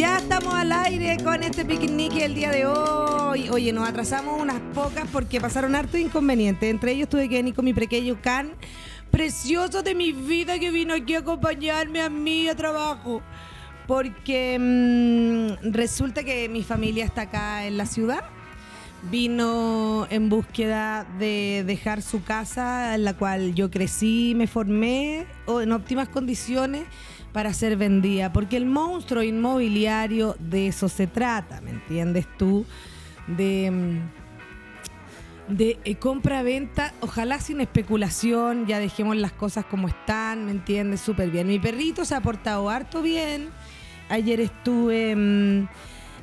Ya estamos al aire con este picnic el día de hoy. Oye, nos atrasamos unas pocas porque pasaron harto inconvenientes. Entre ellos tuve que venir con mi pequeño can precioso de mi vida que vino aquí a acompañarme a mí a trabajo. Porque mm, resulta que mi familia está acá en la ciudad. Vino en búsqueda de dejar su casa en la cual yo crecí, me formé en óptimas condiciones para ser vendida, porque el monstruo inmobiliario de eso se trata, ¿me entiendes tú? De, mm, de eh, compra-venta, ojalá sin especulación, ya dejemos las cosas como están, ¿me entiendes? Súper bien. Mi perrito se ha portado harto bien. Ayer estuve... mm,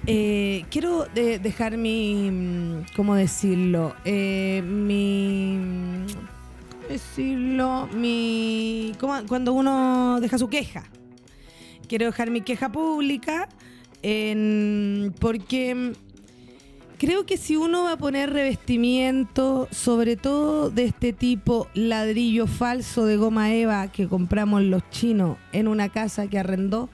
eh, quiero de- dejar mi, mm, ¿cómo decirlo? Eh, mi, mm, ¿cómo decirlo? Mi, ¿cómo- cuando uno deja su queja. Quiero dejar mi queja pública en- porque creo que si uno va a poner revestimiento, sobre todo de este tipo ladrillo falso de goma eva que compramos los chinos en una casa que arrendó,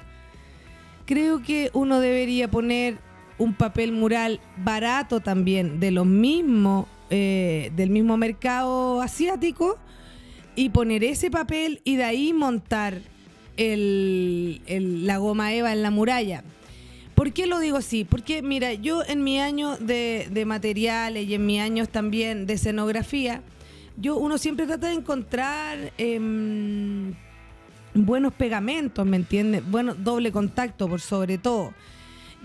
creo que uno debería poner un papel mural barato también de los mismos eh, del mismo mercado asiático y poner ese papel y de ahí montar el- la goma eva en la muralla. ¿Por qué lo digo así? Porque mira, yo en mi año de, de materiales y en mis años también de escenografía, yo uno siempre trata de encontrar em, buenos pegamentos, ¿me entiendes? Bueno, doble contacto por sobre todo.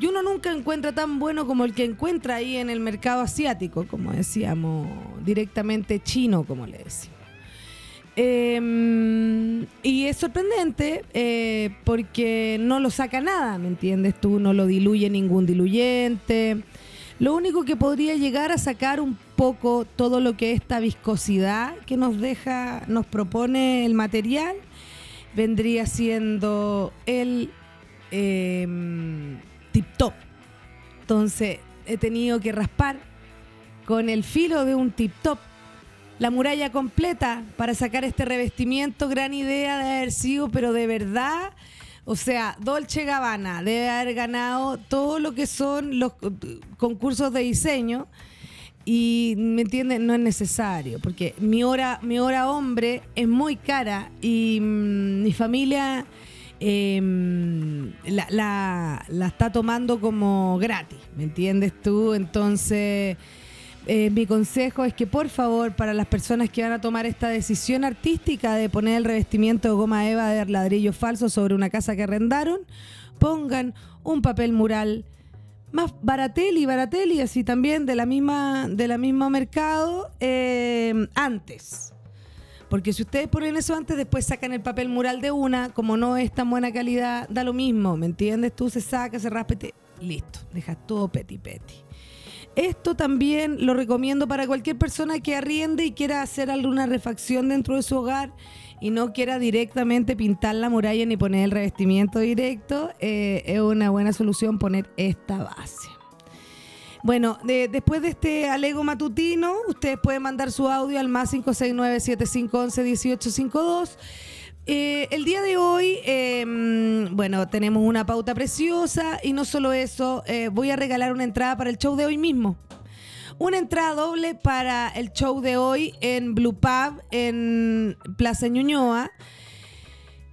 Y uno nunca encuentra tan bueno como el que encuentra ahí en el mercado asiático, como decíamos, directamente chino, como le decimos. Eh, y es sorprendente eh, porque no lo saca nada, ¿me entiendes? Tú no lo diluye ningún diluyente. Lo único que podría llegar a sacar un poco todo lo que esta viscosidad que nos deja, nos propone el material, vendría siendo el eh, tip top. Entonces he tenido que raspar con el filo de un tip top la muralla completa para sacar este revestimiento. Gran idea de haber sido, pero de verdad, o sea, Dolce Gabbana debe haber ganado todo lo que son los concursos de diseño. Y me entienden, no es necesario, porque mi hora, mi hora hombre es muy cara y mm, mi familia eh, la, la- está tomando como gratis, ¿me entiendes tú? Entonces, eh, mi consejo es que por favor, para las personas que van a tomar esta decisión artística de poner el revestimiento de goma eva de ladrillo falso sobre una casa que arrendaron, pongan un papel mural más baratelli, baratelli, así también de la misma, de la misma mercado eh, antes. Porque si ustedes ponen eso antes, después sacan el papel mural de una, como no es tan buena calidad, da lo mismo, ¿me entiendes? Tú se saca, se raspa listo, dejas todo peti peti. Esto también lo recomiendo para cualquier persona que arriende y quiera hacer alguna refacción dentro de su hogar y no quiera directamente pintar la muralla ni poner el revestimiento directo. eh, es una buena solución poner esta base. Bueno, de- después de este alego matutino, ustedes pueden mandar su audio al más 569-7511-1852. Eh, el día de hoy, mm, bueno, tenemos una pauta preciosa y no solo eso, eh, voy a regalar una entrada para el show de hoy mismo. Una entrada doble para el show de hoy en Blue Pub en Plaza Ñuñoa.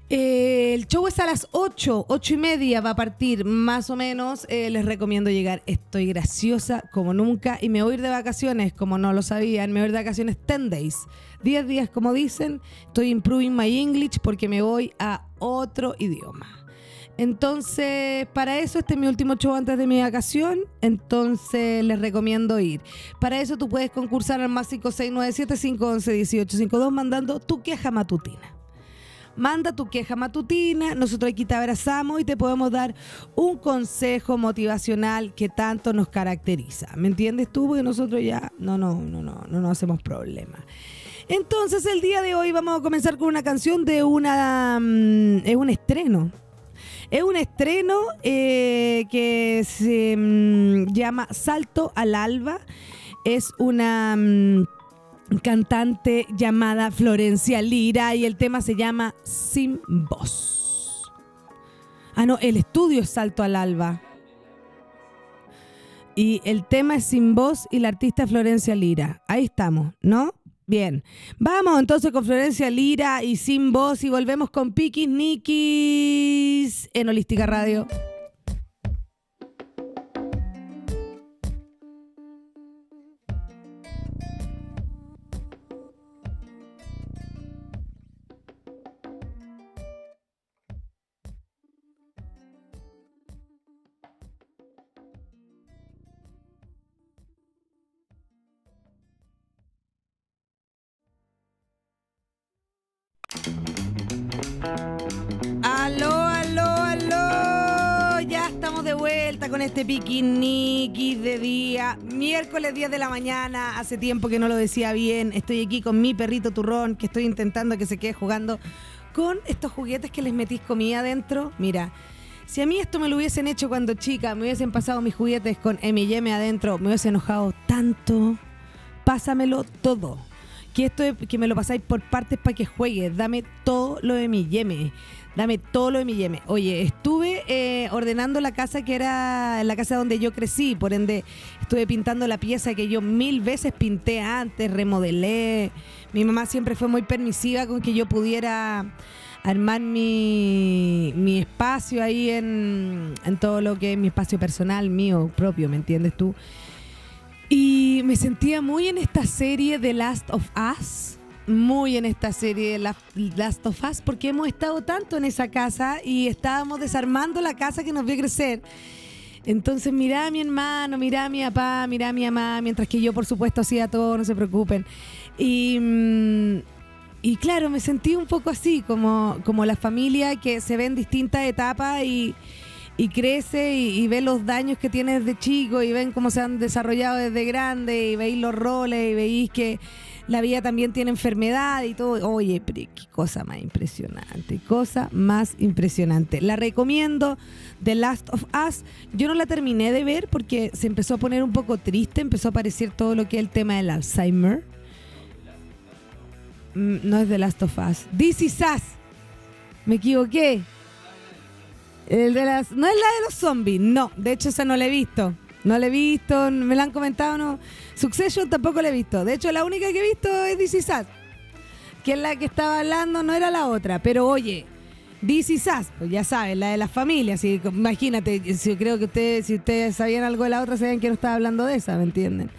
Eh, el show es a las 8, 8 y media va a partir más o menos. Eh, les recomiendo llegar. Estoy graciosa como nunca y me voy a ir de vacaciones, como no lo sabían. Me voy a ir de vacaciones 10 days. 10 días, como dicen. Estoy improving my English porque me voy a otro idioma. Entonces, para eso, este es mi último show antes de mi vacación. Entonces, les recomiendo ir. Para eso, tú puedes concursar al más 569-7511-1852 mandando tu queja matutina. Manda tu queja matutina, nosotros aquí te abrazamos y te podemos dar un consejo motivacional que tanto nos caracteriza. ¿Me entiendes tú? Porque nosotros ya no, no, no, no, no nos hacemos problema. Entonces el día de hoy vamos a comenzar con una canción de una... mm, es un estreno. Es un estreno eh, que se mm, llama Salto al Alba. Es una... mm, cantante llamada Florencia Lira y el tema se llama Sin Voz. Ah, no, el estudio es Salto al Alba. Y el tema es Sin Voz y la artista Florencia Lira. Ahí estamos, ¿no? Bien. Vamos entonces con Florencia Lira y Sin Voz y volvemos con Pikis Nikis en Holística Radio. Con este piquiniqui de día. Miércoles 10 de la mañana. Hace tiempo que no lo decía bien. Estoy aquí con mi perrito turrón que estoy intentando que se quede jugando con estos juguetes que les metís comida adentro. Mira. Si a mí esto me lo hubiesen hecho cuando chica, me hubiesen pasado mis juguetes con M&M adentro, me hubiese enojado tanto. Pásamelo todo que esto es, que me lo pasáis por partes para que juegue. Dame todo lo de mi yeme. Dame todo lo de mi yeme. Oye, estuve eh, ordenando la casa que era la casa donde yo crecí, por ende estuve pintando la pieza que yo mil veces pinté antes, remodelé. Mi mamá siempre fue muy permisiva con que yo pudiera armar mi, mi espacio ahí en, en todo lo que es mi espacio personal, mío, propio, ¿me entiendes tú? Y me sentía muy en esta serie de Last of Us, muy en esta serie de La- Last of Us, porque hemos estado tanto en esa casa y estábamos desarmando la casa que nos vio crecer. Entonces mirá a mi hermano, mirá a mi papá, mirá a mi mamá, mientras que yo por supuesto hacía todo, no se preocupen. Y, mm, y claro, me sentí un poco así, como, como la familia que se ve en distintas etapas y, y crece y, y ve los daños que tiene desde chico y ven cómo se han desarrollado desde grande y veis los roles y veis que la vida también tiene enfermedad y todo. Oye, pero qué cosa más impresionante, cosa más impresionante. La recomiendo, The Last of Us. Yo no la terminé de ver porque se empezó a poner un poco triste, empezó a aparecer todo lo que es el tema del Alzheimer. Mm, No es The Last of Us. This is Us. Me equivoqué. El de las, no es la de los zombies, no. De hecho, esa no la he visto. No la he visto, me la han comentado, no. Succession tampoco la he visto. De hecho, la única que he visto es DC Sass. Que es la que estaba hablando, no era la otra. Pero oye, DC Sass, pues ya saben, la de las familias. Y, imagínate, si, creo que ustedes, si ustedes sabían algo de la otra, sabían que no estaba hablando de esa, ¿me entienden?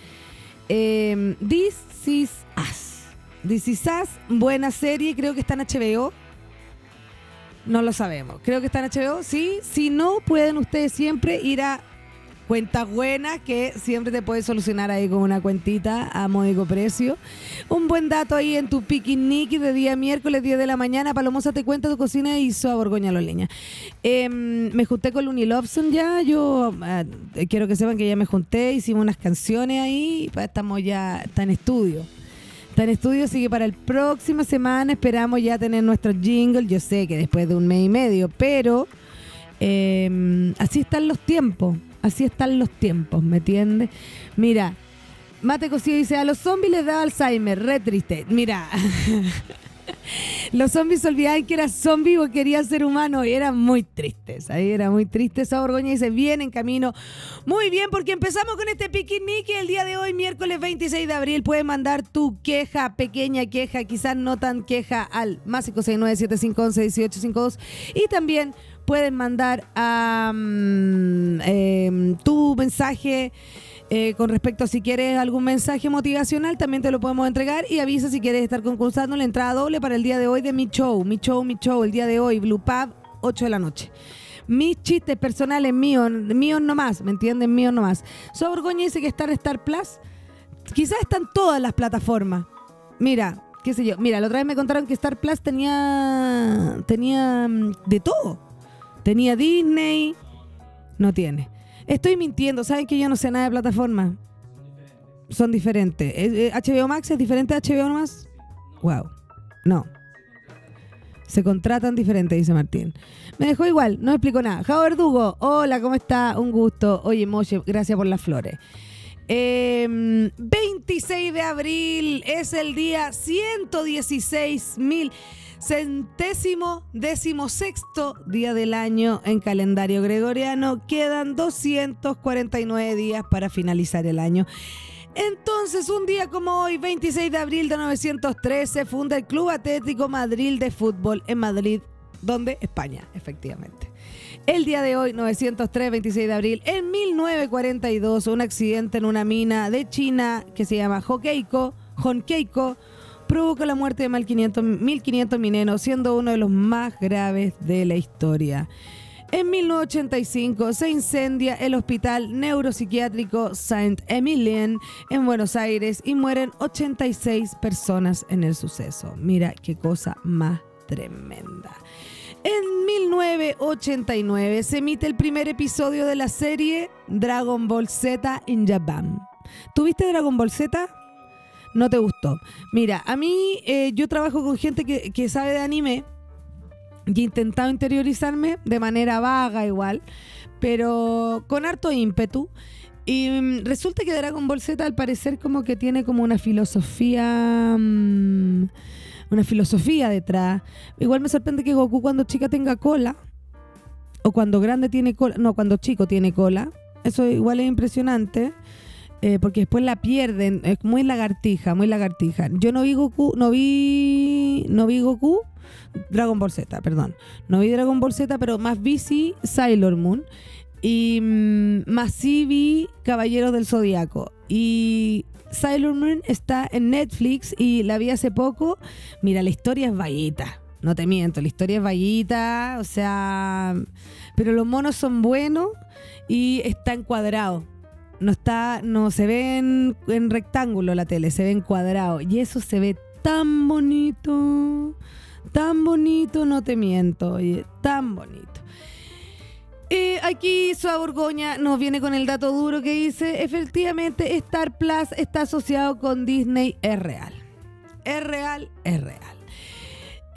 Eh, This is buena serie, creo que está en HBO. No lo sabemos. Creo que está en HBO, sí. Si no, pueden ustedes siempre ir a Cuentas Buenas, que siempre te puedes solucionar ahí con una cuentita a módico precio. Un buen dato ahí en tu picnic de día miércoles, 10 de la mañana. Palomosa te cuenta tu cocina y hizo a Borgoña los leña. Em, me junté con Luni Lobson ya. Yo ah, quiero que sepan que ya me junté, hicimos unas canciones ahí. Estamos ya, está en estudio. Está en estudio, así que para el próxima semana esperamos ya tener nuestro jingle. Yo sé que después de un mes y medio, pero eh, así están los tiempos. Así están los tiempos, ¿me entiendes? Mira, Mate Cosío dice, a los zombies les da Alzheimer, re triste. Mira, los zombies olvidaban que era zombie o quería ser humano y eran muy tristes. Ahí era muy triste. Esa Borgoña dice, bien en camino. Muy bien, porque empezamos con este picnic el día de hoy, miércoles 26 de abril. Puedes mandar tu queja, pequeña queja, quizás no tan queja, al más 569-7511-1852. Y también pueden mandar a, mm, em, tu mensaje. eh, con respecto a si quieres algún mensaje motivacional, también te lo podemos entregar y avisa si quieres estar concursando la entrada doble para el día de hoy de mi show, mi show, mi show, el día de hoy, Blue Pub, 8 de la noche. Mis chistes personales míos, míos nomás, ¿me entienden? Míos nomás. So Borgoña dice que está en Star Plus. Quizás están todas las plataformas. Mira, qué sé yo. Mira, la otra vez me contaron que Star Plus tenía tenía mm, de todo. Tenía Disney, no tiene. Estoy mintiendo, ¿saben que yo no sé nada de plataforma? Son diferentes. Eh, eh, HBO Max es diferente a HBO nomás. Wow. No. Se contratan diferentes, dice Martín. Me dejó igual, no explicó nada. Jao Verdugo, hola, ¿cómo está? Un gusto. Oye, Moche, gracias por las flores. Eh, 26 de abril es el día 116 mil centésimo décimo sexto día del año en calendario gregoriano. Quedan 249 días para finalizar el año. Entonces, un día como hoy, 26 de abril de 913, funda el Club Atlético Madrid de Fútbol en Madrid, donde España, efectivamente. El día de hoy, 903, 26 de abril, en 1942, un accidente en una mina de China que se llama Hokkaido, Honkeiko, provocó la muerte de 1.500 mineros, siendo uno de los más graves de la historia. En 1985 se incendia el Hospital Neuropsiquiátrico Saint Emilien en Buenos Aires y mueren 86 personas en el suceso. Mira qué cosa más tremenda. En 1989 se emite el primer episodio de la serie Dragon Ball Z in Japan. ¿Tuviste Dragon Ball Z? No te gustó. Mira, a mí eh, yo trabajo con gente que, sabe de anime y he intentado interiorizarme de manera vaga igual, pero con harto ímpetu. Y mm, resulta que Dragon Ball Z al parecer como que tiene como una filosofía... Mm, una filosofía detrás. Igual me sorprende que Goku cuando chica tenga cola, o cuando grande tiene cola, no, cuando chico tiene cola. Eso igual es impresionante. Eh, porque después la pierden, es muy lagartija, muy lagartija. Yo no vi Goku, no vi, no vi Goku, Dragon Ball Z, perdón. No vi Dragon Ball Z, pero más vi sí Sailor Moon. Y mm, más sí vi Caballeros del Zodiaco. Y Sailor Moon está en Netflix y la vi hace poco. Mira, la historia es vallita. No te miento, la historia es vallita. O sea, pero los monos son buenos y está encuadrado. No está, no se ve en, rectángulo la tele, se ve en cuadrado. Y eso se ve tan bonito tan bonito, no te miento, oye, tan bonito. Eh, aquí Suá Borgoña nos viene con el dato duro que dice, efectivamente Star Plus está asociado con Disney, es real. Es real, es real.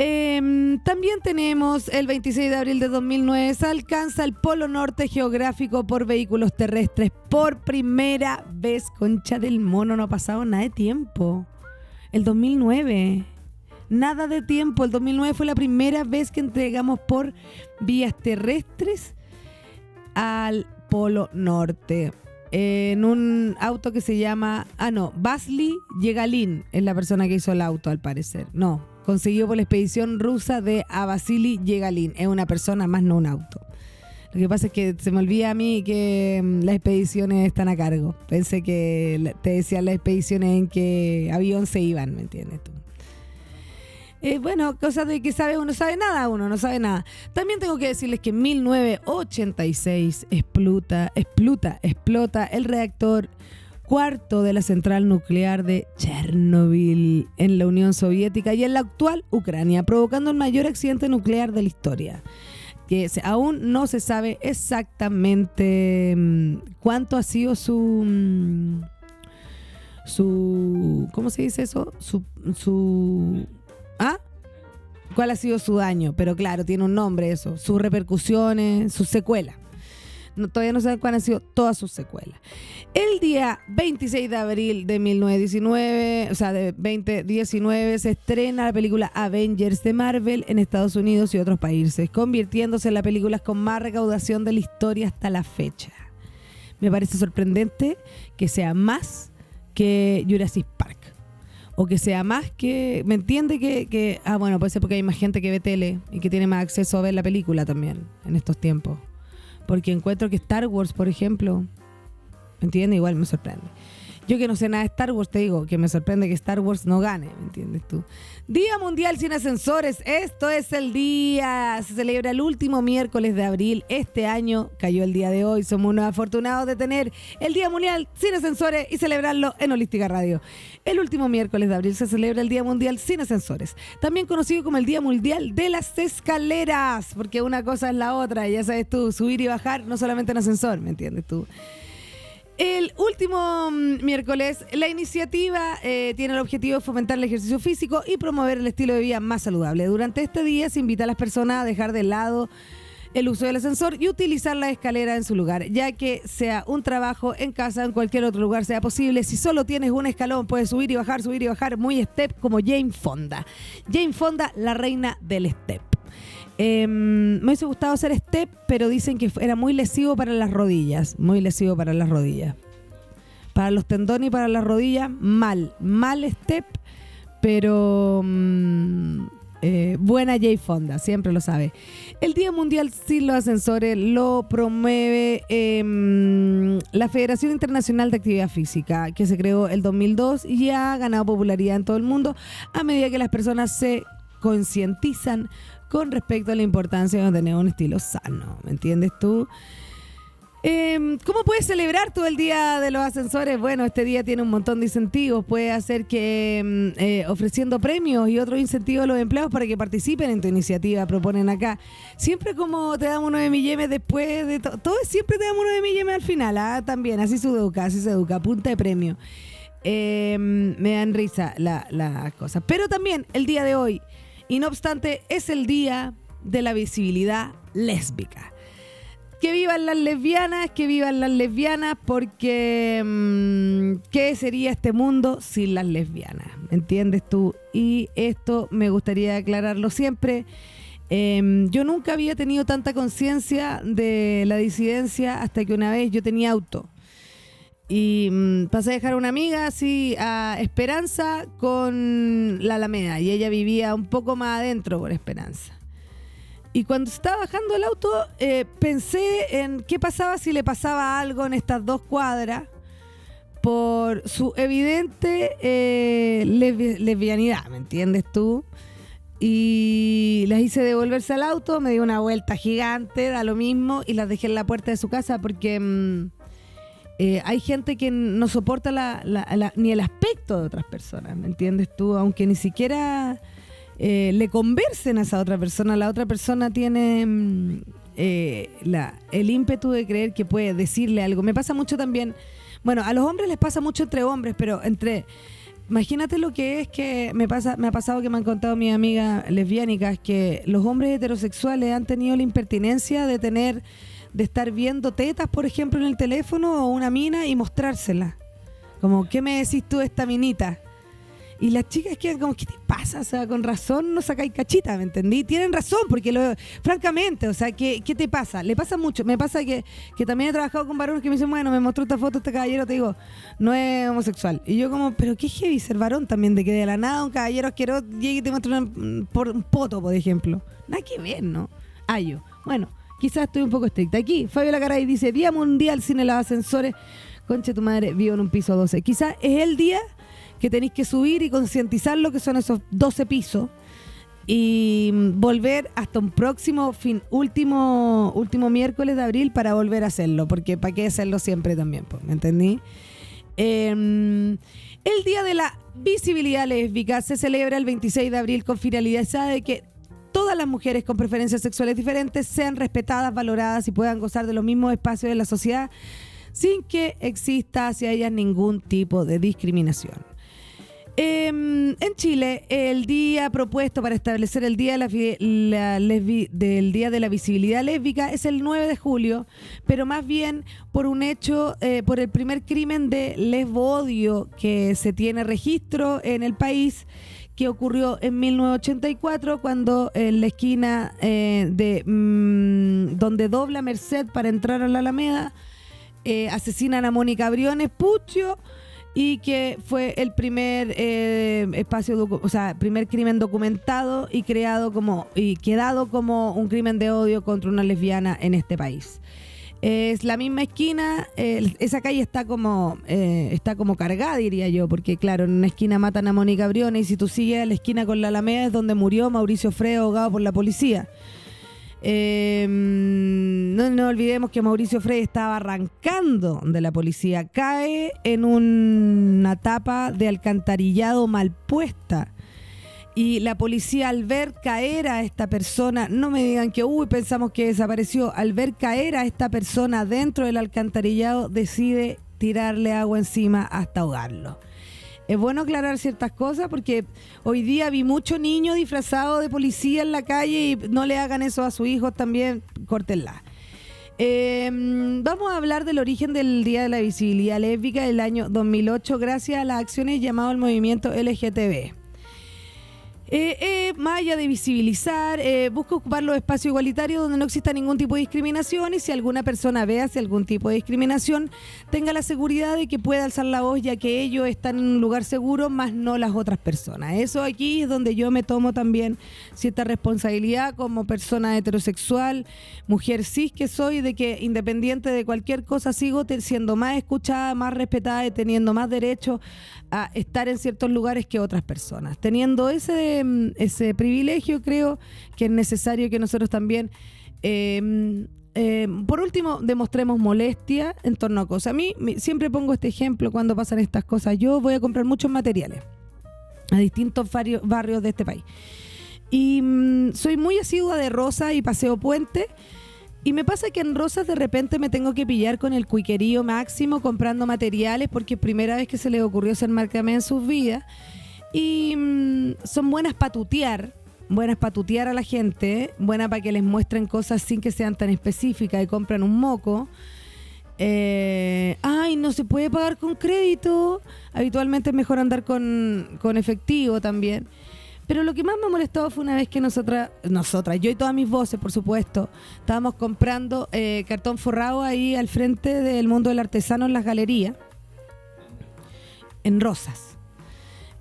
Em, también tenemos el 26 de abril de 2009, se alcanza el polo norte geográfico por vehículos terrestres por primera vez. Concha del mono, no ha pasado nada de tiempo. El 2009 nada de tiempo. El 2009 fue la primera vez que entregamos por vías terrestres al Polo Norte. En un auto que se llama. Ah, no. Vasily Yegalin es la persona que hizo el auto, al parecer. No. Conseguido por la expedición rusa de a Vasily Yegalin. Es una persona más, no un auto. Lo que pasa es que se me olvida a mí que mm, las expediciones están a cargo. Pensé que te decían las expediciones en que avión se iban, ¿me entiendes tú? Eh, bueno, cosas de que sabe uno, sabe nada, uno no sabe nada. También tengo que decirles que en 1986 explota, explota, explota el reactor cuarto de la central nuclear de Chernobyl en la Unión Soviética y en la actual Ucrania, provocando el mayor accidente nuclear de la historia. Que aún no se sabe exactamente mm, cuánto ha sido su mm, su ¿cómo se dice eso? Su, su ¿Ah? ¿Cuál ha sido su daño? Pero claro, tiene un nombre eso. Sus repercusiones, sus secuelas. Todavía no saben cuáles han sido todas sus secuelas. El día 26 de abril de 1919, o sea, de 2019, se estrena la película Avengers de Marvel en Estados Unidos y otros países, convirtiéndose en la película con más recaudación de la historia hasta la fecha. Me parece sorprendente que sea más que Jurassic Park o que sea más que. ¿Me entiende que, Ah, bueno, puede ser porque hay más gente que ve tele y que tiene más acceso a ver la película también en estos tiempos. Porque encuentro que Star Wars, por ejemplo, ¿me entiende? Igual me sorprende. Yo que no sé nada de Star Wars, te digo que me sorprende que Star Wars no gane, ¿me entiendes tú? Día Mundial sin Ascensores, esto es el día, se celebra el último miércoles de abril, este año cayó el día de hoy, somos unos afortunados de tener el Día Mundial sin Ascensores y celebrarlo en Holística Radio. El último miércoles de abril se celebra el Día Mundial sin Ascensores, también conocido como el Día Mundial de las Escaleras, porque una cosa es la otra, ya sabes tú, subir y bajar no solamente en ascensor, ¿me entiendes tú? El último mm, miércoles, la iniciativa eh, tiene el objetivo de fomentar el ejercicio físico y promover el estilo de vida más saludable. Durante este día se invita a las personas a dejar de lado el uso del ascensor y utilizar la escalera en su lugar, ya que sea un trabajo en casa, en cualquier otro lugar sea posible. Si solo tienes un escalón, puedes subir y bajar, subir y bajar, muy step como Jane Fonda. Jane Fonda, la reina del step. Em, me hubiese gustado hacer step, pero dicen que era muy lesivo para las rodillas. Muy lesivo para las rodillas. Para los tendones y para las rodillas, mal. Mal step, pero mm, eh, buena Jay Fonda, siempre lo sabe. El Día Mundial sin los Ascensores lo promueve em, la Federación Internacional de Actividad Física, que se creó el 2002 y ha ganado popularidad en todo el mundo a medida que las personas se concientizan con respecto a la importancia de tener un estilo sano. ¿Me entiendes tú? Em, ¿Cómo puedes celebrar todo el día de los ascensores? Bueno, este día tiene un montón de incentivos. Puede hacer que em, eh, ofreciendo premios y otros incentivos a los empleados para que participen en tu iniciativa, proponen acá. Siempre como te damos de millones después de todo, siempre te damos de millones al final. ¿ah? También, así se educa, así se educa, punta de premio. Em, me dan risa las la cosas. Pero también el día de hoy, y no obstante, es el día de la visibilidad lésbica que vivan las lesbianas, que vivan las lesbianas, porque mm, ¿qué sería este mundo sin las lesbianas? ¿Me entiendes tú? Y esto me gustaría aclararlo siempre. Em, yo nunca había tenido tanta conciencia de la disidencia hasta que una vez yo tenía auto. Y mm, pasé a dejar a una amiga así a Esperanza con la Alameda. Y ella vivía un poco más adentro por Esperanza. Y cuando estaba bajando el auto, eh, pensé en qué pasaba si le pasaba algo en estas dos cuadras por su evidente eh, lesbianidad, ¿me entiendes tú? Y las hice devolverse al auto, me di una vuelta gigante, da lo mismo, y las dejé en la puerta de su casa porque mm, eh, hay gente que no soporta ni el aspecto de otras personas, ¿me entiendes tú? Aunque ni siquiera eh, le conversen a esa otra persona. La otra persona tiene mm, eh, la, el ímpetu de creer que puede decirle algo. Me pasa mucho también, bueno, a los hombres les pasa mucho entre hombres, pero entre... Imagínate lo que es que me pasa, me ha pasado que me han contado mis amigas lesbiánicas que los hombres heterosexuales han tenido la impertinencia de tener, de estar viendo tetas, por ejemplo, en el teléfono o una mina y mostrársela. Como, ¿qué me decís tú de esta minita? Y las chicas quedan como, ¿qué te pasa? O sea, con razón no sacáis cachita, ¿me entendí? Tienen razón, porque lo, francamente, o sea, ¿qué, ¿qué, te pasa? Le pasa mucho. Me pasa que, que también he trabajado con varones que me dicen, bueno, me mostró esta foto este caballero, te digo, no es homosexual. Y yo como, pero qué heavy ser varón también, de que de la nada un caballero asqueroso llegue y te muestre por un poto, por ejemplo. Nada que ver, ¿no? Ayo. Bueno, quizás estoy un poco estricta. Aquí, Fabio Lacaray dice, Día Mundial sin los ascensores. Conche tu madre, vivo en un piso 12. Quizás es el día que tenéis que subir y concientizar lo que son esos 12 pisos y volver hasta un próximo fin, último, último miércoles de abril para volver a hacerlo, porque para qué hacerlo siempre también, ¿me entendí? Em, el Día de la Visibilidad Lésbica se celebra el 26 de abril con finalidad de que todas las mujeres con preferencias sexuales diferentes sean respetadas, valoradas y puedan gozar de los mismos espacios de la sociedad sin que exista hacia ellas ningún tipo de discriminación. Em, en Chile, el día propuesto para establecer el día de la, del Día de la Visibilidad Lésbica es el 9 de julio, pero más bien por un hecho, eh, por el primer crimen de lesbo-odio que se tiene registro en el país que ocurrió en 1984 cuando en la esquina eh, de mm, donde dobla Merced para entrar a la Alameda eh, asesinan a Mónica Briones Puccio y que fue el primer eh, espacio, o sea, primer crimen documentado y creado como y quedado como un crimen de odio contra una lesbiana en este país. Es la misma esquina, esa calle está como eh, está como cargada, diría yo, porque claro, en una esquina matan a Mónica Briones y si tú sigues a la esquina con la Alameda es donde murió Mauricio Freo ahogado por la policía. Em, no, no olvidemos que Mauricio Frey estaba arrancando de la policía. Cae en una tapa de alcantarillado mal puesta. Y la policía al ver caer a esta persona, no me digan que, uy, pensamos que desapareció, al ver caer a esta persona dentro del alcantarillado, decide tirarle agua encima hasta ahogarlo. es bueno aclarar ciertas cosas porque hoy día vi mucho niño disfrazado de policía en la calle y no le hagan eso a su hijo también, córtenla. Eh, vamos a hablar del origen del Día de la Visibilidad Lésbica del año 2008 gracias a las acciones llamado el movimiento LGTB. Eh, eh, más allá de visibilizar, eh, busca ocupar los espacios igualitarios donde no exista ningún tipo de discriminación y si alguna persona vea si algún tipo de discriminación, tenga la seguridad de que pueda alzar la voz ya que ellos están en un lugar seguro, más no las otras personas. Eso aquí es donde yo me tomo también cierta responsabilidad como persona heterosexual, mujer cis que soy, de que independiente de cualquier cosa sigo siendo más escuchada, más respetada y teniendo más derecho a estar en ciertos lugares que otras personas. Teniendo ese, mm, ese privilegio, creo que es necesario que nosotros también, eh, eh, por último, demostremos molestia en torno a cosas. A mí siempre pongo este ejemplo cuando pasan estas cosas. Yo voy a comprar muchos materiales a distintos barrios de este país. Y mm, soy muy asidua de Rosa y Paseo Puente. Y me pasa que en Rosas de repente me tengo que pillar con el cuiquerío máximo comprando materiales porque es primera vez que se les ocurrió ser marcame en sus vidas. Y mm, son buenas para tutear, buenas para tutear a la gente, buenas para que les muestren cosas sin que sean tan específicas y compran un moco. Eh, ay, no se puede pagar con crédito. Habitualmente es mejor andar con, con efectivo también. Pero lo que más me molestó fue una vez que nosotras, nosotras, yo y todas mis voces, por supuesto, estábamos comprando eh, cartón forrado ahí al frente del mundo del artesano en las galerías, en Rosas.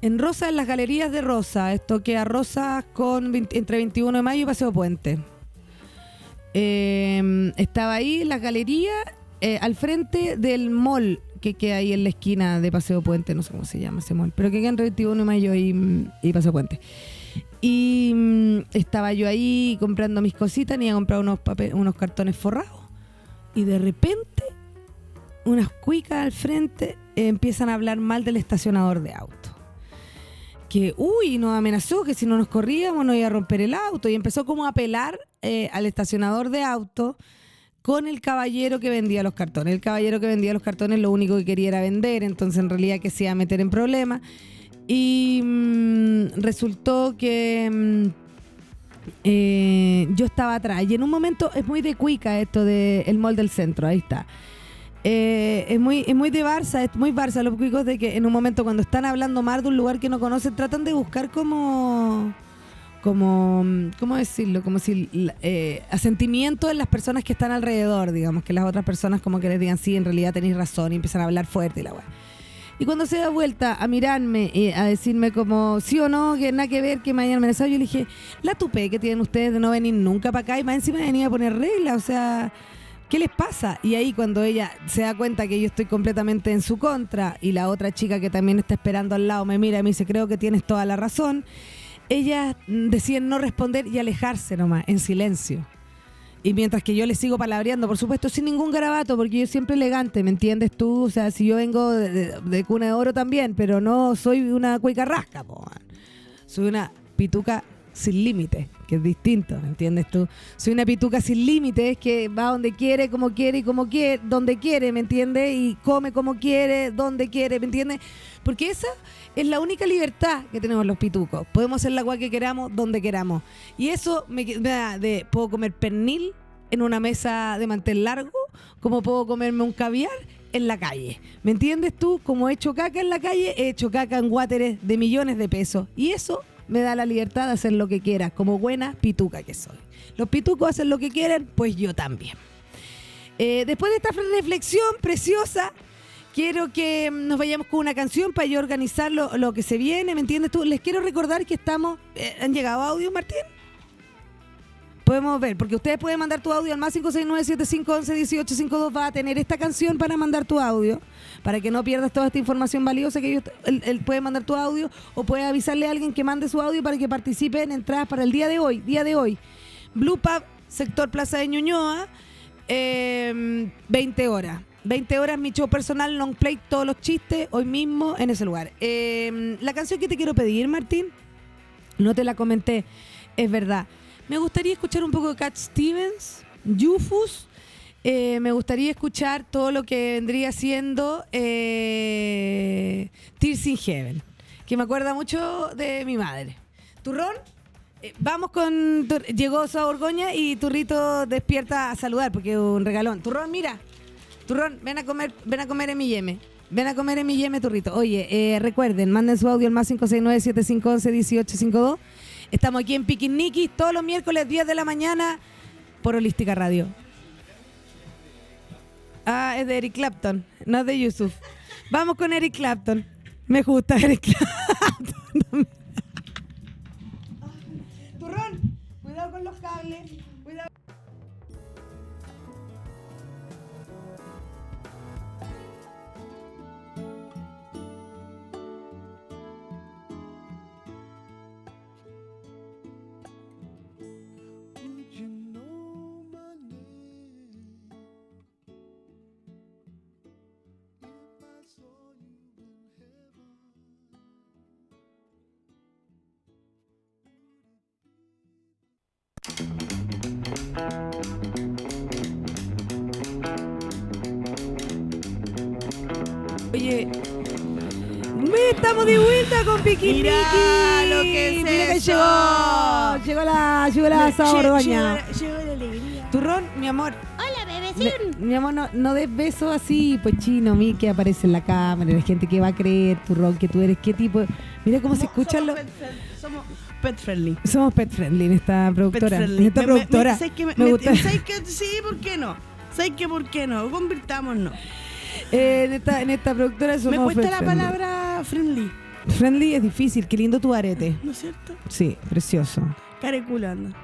En Rosas, en las galerías de Rosa, esto que a Rosas con entre 21 de mayo y Paseo Puente. Eh, estaba ahí en las galerías, eh, al frente del mall que queda ahí en la esquina de Paseo Puente, no sé cómo se llama ese mall, pero que queda entre 21 de mayo y, y Paseo Puente. Y mm, estaba yo ahí comprando mis cositas, ni a comprar unos, unos cartones forrados. Y de repente, unas cuicas al frente empiezan a hablar mal del estacionador de auto. Que, uy, nos amenazó que si no nos corríamos nos iba a romper el auto. Y empezó como a apelar eh, al estacionador de auto con el caballero que vendía los cartones. El caballero que vendía los cartones lo único que quería era vender, entonces en realidad que se iba a meter en problemas. Y mm, resultó que mm, eh, yo estaba atrás. Y en un momento es muy de cuica esto del el mall del centro, ahí está. Eh, es, muy, es muy de Barça, es muy Barça los cuicos de que en un momento cuando están hablando mal de un lugar que no conocen, tratan de buscar como como, ¿cómo decirlo? Como si eh, asentimiento en las personas que están alrededor, digamos, que las otras personas como que les digan, sí, en realidad tenéis razón y empiezan a hablar fuerte y la weá. Y cuando se da vuelta a mirarme, y a decirme como sí o no, que nada que ver, que mañana me yo le dije, la tupe que tienen ustedes de no venir nunca para acá y más encima venía a poner reglas, o sea, ¿qué les pasa? Y ahí cuando ella se da cuenta que yo estoy completamente en su contra y la otra chica que también está esperando al lado me mira y me dice, creo que tienes toda la razón ellas deciden no responder y alejarse nomás, en silencio. Y mientras que yo les sigo palabreando, por supuesto, sin ningún garabato, porque yo siempre elegante, ¿me entiendes tú? O sea, si yo vengo de, cuna de oro también, pero no soy una cuica rasca, soy una pituca sin límite, que es distinto, ¿me entiendes tú? Soy una pituca sin límites que va donde quiere, como quiere y como quiere, donde quiere, ¿me entiendes? Y come como quiere, donde quiere, ¿me entiendes? Porque esa es la única libertad que tenemos los pitucos. Podemos hacer la agua que queramos, donde queramos. Y eso me, da de, puedo comer pernil en una mesa de mantel largo, como puedo comerme un caviar en la calle. ¿Me entiendes tú? Como he hecho caca en la calle, he hecho caca en guáteres de millones de pesos. Y eso me da la libertad de hacer lo que quiera, como buena pituca que soy. Los pitucos hacen lo que quieren, pues yo también. Eh, después de esta reflexión preciosa, quiero que nos vayamos con una canción para yo organizar lo, que se viene, ¿me entiendes? Les quiero recordar que estamos... Eh, ¿Han llegado audios, Martín? Podemos ver, porque ustedes pueden mandar tu audio al más 569-7511-1852. Va a tener esta canción para mandar tu audio, para que no pierdas toda esta información valiosa que ellos, él, puede mandar tu audio o puede avisarle a alguien que mande su audio para que participe en entradas para el día de hoy, día de hoy. Blue Pub, sector Plaza de Ñuñoa, 20 em, horas. 20 horas mi show personal, long play, todos los chistes, hoy mismo en ese lugar. Em, la canción que te quiero pedir, Martín, no te la comenté, es verdad. Me gustaría escuchar un poco de Cat Stevens, Yufus. eh, me gustaría escuchar todo lo que vendría siendo eh, Tears in Heaven, que me acuerda mucho de mi madre. Turrón, eh, vamos con. Llegó su Borgoña y Turrito despierta a saludar porque es un regalón. Turrón, mira. Turrón, ven a comer, ven a comer en mi yeme. Ven a comer en mi yeme, Turrito. Oye, eh, recuerden, manden su audio al más 569-7511-1852. Estamos aquí en Piquiniquis todos los miércoles 10 de la mañana por Holística Radio. Ah, es de Eric Clapton, no es de Yusuf. Vamos con Eric Clapton. Me gusta Eric Clapton. Oye, me estamos de vuelta con Piquiniqui. Mira lo que es Mira que eso. llegó. Llegó la, llegó la Saborgoña. Llegó, llegó la alegría. Turrón, mi amor. Hola, bebecín. mi amor, no, no des besos así, pues chino, mi que aparece en la cámara, la gente que va a creer, turrón, que tú eres qué tipo. Mira cómo se escuchan los. somos pet friendly. Somos pet friendly en esta productora. En esta Me- productora. me- me- gusta. Sí, ¿por qué no? ¿Sabes qué? ¿Por qué no? Convirtámonos. Eh, en, esta, en esta productora somos Me cuesta la friendly. palabra friendly, Friendly es difícil, qué lindo tu arete. ¿no es cierto? Sí, precioso. Careculando.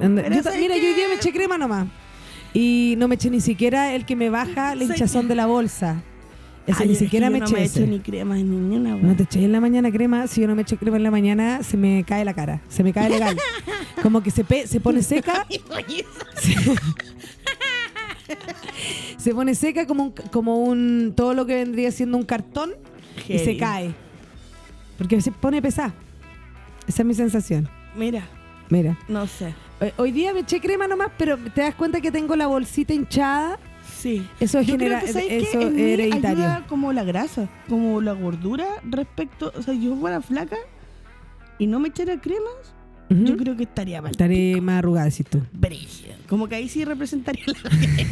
Anda, Pero yo ta- ¿sabes mira, yo hoy día me eché crema nomás. Y no me eché ni siquiera el que me baja la ¿Sabes hinchazón de la bolsa. Ay, ni es que siquiera me no eché me ese. echo ni crema ni ni una No te eché en la mañana crema. Si yo no me echo crema en la mañana, se me cae la cara. Se me cae legal. Como que se, pe- se pone seca. se, se pone seca como un, como un. Todo lo que vendría siendo un cartón. Y se cae. Porque se pone pesada. Esa es mi sensación. Mira, Mira. no sé. Hoy día me eché crema nomás, pero te das cuenta que tengo la bolsita hinchada. Sí. Eso es genera, que, eso es hereditario. ayuda como la grasa, como la gordura respecto, o sea, yo fuera flaca y no me echara cremas, yo creo que estaría mal. Estaré más arrugada, decís tú. Brígida. Como que ahí sí representaría la que.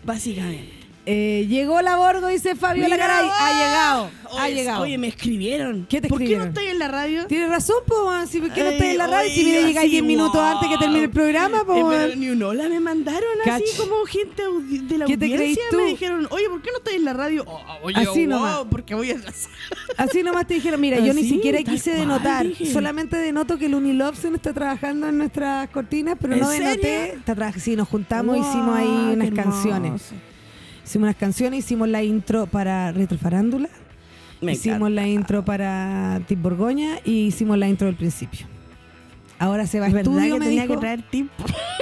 Básicamente. Eh, llegó la Borgo, dice Fabio Mira, Lacaray. Ha ¡ah! llegado. ha Oye, llegado. Oye, me escribieron. ¿Qué te ¿Por qué no estoy en la radio? Tienes razón, po, man. Si, ¿Por qué no estás en la radio? Si oye, mira, llegáis así, 10 minutos wow. antes que termine el programa, po, Eh, pero ni un hola me mandaron así como gente de la ¿Qué te audiencia. creís tú? Me dijeron, oye, ¿por qué no estás en la radio? Oh, oye, Así wow, nomás. porque voy a. Así nomás te dijeron, mira, yo ni siquiera quise cual, denotar. dije. Solamente denoto que el Unilobsen está trabajando en nuestras cortinas, pero ¿En no denoté. Está sí, nos juntamos, Wow, hicimos ahí unas canciones. Hicimos unas canciones, hicimos la intro para Retrofarándula. Me hicimos la intro para Tip Borgoña y hicimos la intro del principio. Ahora se va a ¿Verdad estudio, que me tenía dijo, que traer tip?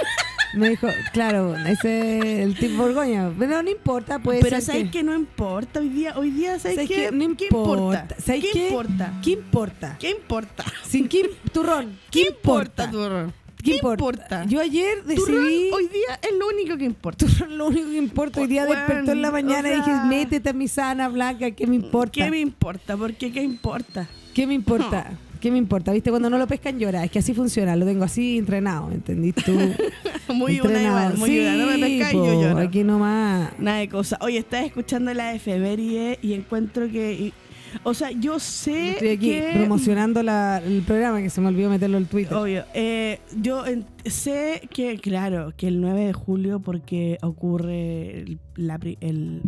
me dijo, claro, ese es el Tip Borgoña. Pero no importa, puede Pero ¿sabes que- que no importa? Hoy día, hoy día ¿sabes, ¿Sabes qué? qué? No ¿Qué importa. importa? ¿Sabes ¿Qué, qué? importa? ¿Qué importa? ¿Qué importa? Sin Kim Turrón. ¿Qué importa, turrón? ¿Qué ¿Qué importa? importa? Yo ayer decidí. hoy día es lo único que importa. Turrón, lo único que importa. Hoy día Bueno, despertó en la mañana o y dije, métete a mi sana blanca, ¿qué me importa? ¿Qué me importa? Porque ¿qué importa? ¿Qué me importa? ¿Qué me importa? ¿Viste? Cuando no lo pescan llora. Es que así funciona. Lo tengo así entrenado, ¿entendís tú? Muy Entrenado. muy sí, una. No me po, yo lloro. Aquí nomás. Nada de cosa. Oye, estaba escuchando la efeméride y encuentro que... o sea, yo sé Estoy aquí que... promocionando la- el programa que se me olvidó meterlo al Twitter. Obvio. Eh, yo en- sé que, claro, que el 9 de julio porque ocurre el, la pri- el-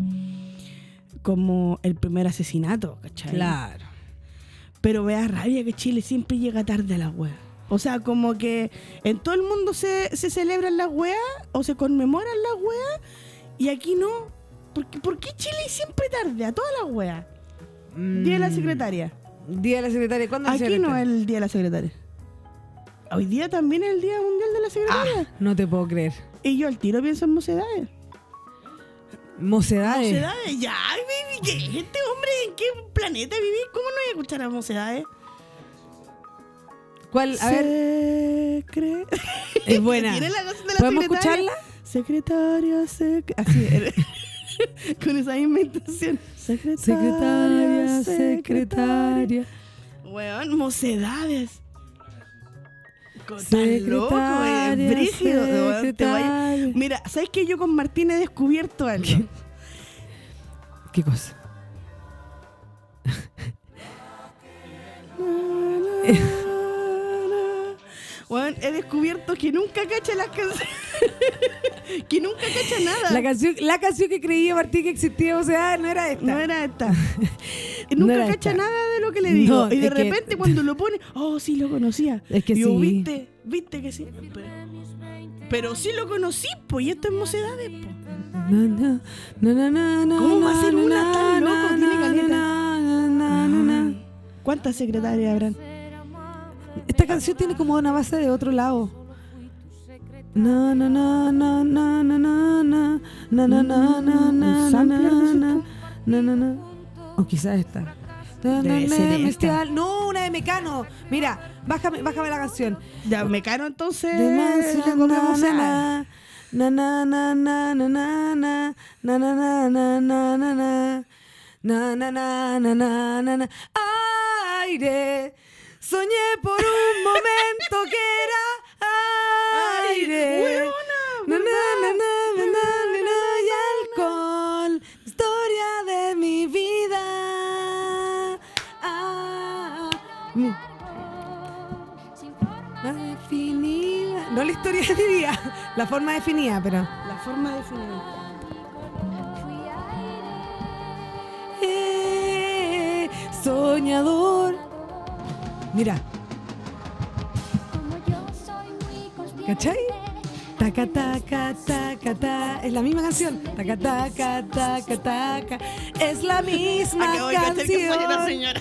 como el primer asesinato, ¿cachai? Claro. Pero vea rabia que Chile siempre llega tarde a la wea. O sea, como que en todo el mundo se, se celebran las weas o se conmemoran las weas y aquí no. ¿Por qué, por qué Chile siempre tarde a todas las weas? Día de la Mm, secretaria. Día de la secretaria. ¿Cuándo es Aquí no es secretaria? el Día de la Secretaria. Hoy día también es el Día Mundial de la Secretaria. No te puedo creer. Y yo al tiro pienso en mocedades. Mocedades. Mocedades, ya, baby, ¿qué? Este hombre, ¿en qué planeta vive? ¿Cómo no voy a escuchar a mocedades? ¿Cuál? A ver, Se cree. es buena. ¿Tiene la canción de la ¿Podemos secretaria? escucharla? Secretaria, sec- así era. Con esa misma intención. Secretaria, Secretaria, secretaria. Weón, mocedades. Tan loco, es brígido. weón, te vaya- secretaria. Mira, ¿sabes que yo con Martín he descubierto algo? ¿Qué cosa? He descubierto que nunca cacha las canciones. que nunca cacha nada. La canción, la canción que creía Martín que existía, o sea, no era esta. No era esta. No Nunca era cacha esta. nada de lo que le digo. No, y de que- repente cuando lo pone, oh, sí lo conocía. Es que Y yo, sí. viste, viste que sí. Pero, pero sí lo conocí, po, y esto es mocedades, na, na, ¿Cómo va a ser na, una na, tan loco? Tiene caleta. ¿Cuántas secretarias habrán? Esta canción tiene como una base de otro lado. Na na na na na na na na na na na na na na na na na na na o quizás esta. Debe ser. No, una de Mecano. Mira, bájame, bájame la canción. Ya, me cano entonces. Na, na, na, na, na, na, na, na, na, na, na, na. Na, na, na, na, na, na, na. Aire, Soñé por un momento que era aire. ¡Huevona! y alcohol. Historia de mi vida. Ah. No la historia definida, la forma definida, pero. La forma definida. Eh, soñador Mira, ¿cachai? Taca, taca, taca, ta. Es la misma canción. Taca, taca, taca, taca. Es la misma Acabo de cachar que canción. señora.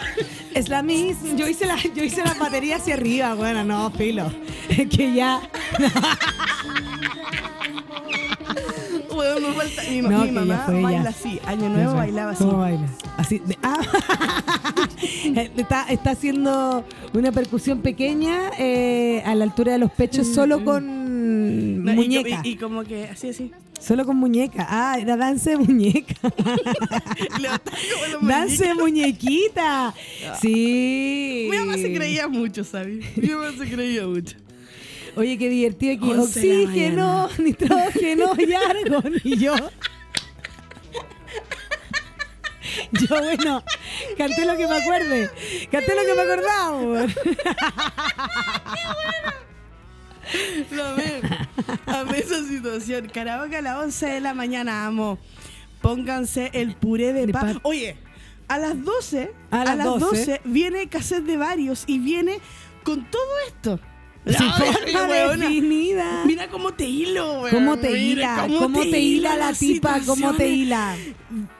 Es la misma. Yo hice la, yo hice la batería hacia arriba. Bueno, no, filo. Es que ya. Weón, me falta. Mi, No, mi mamá fue, ya. baila así. Año nuevo bailaba así. ¿Cómo baila? Así. de- ah. está, está haciendo una percusión pequeña eh, a la altura de los pechos solo con No, y- muñeca. Y, y como que así, así. Solo con muñeca. Ah, era danza de muñeca. Danza de muñequita. Sí. Mi mamá se creía mucho, ¿sabes? Mi mamá se creía mucho. Oye, qué divertido aquí. Oxígeno, nitrógeno y argón. Y yo. Yo, bueno, canté lo que me acuerde. Canté lo que me acordaba. weón. Lo amé. Amé esa situación. Caravaca a las 11 de la mañana, amo. Pónganse el puré de De papa. pa- Oye, a las 12, A a, las las 12. 12, viene cassette de varios y viene con todo esto. La Ay, forma definida. Mira cómo te hilo, weón. ¿Cómo te hila? ¿Cómo, te hila la tipa? ¿Cómo te hila?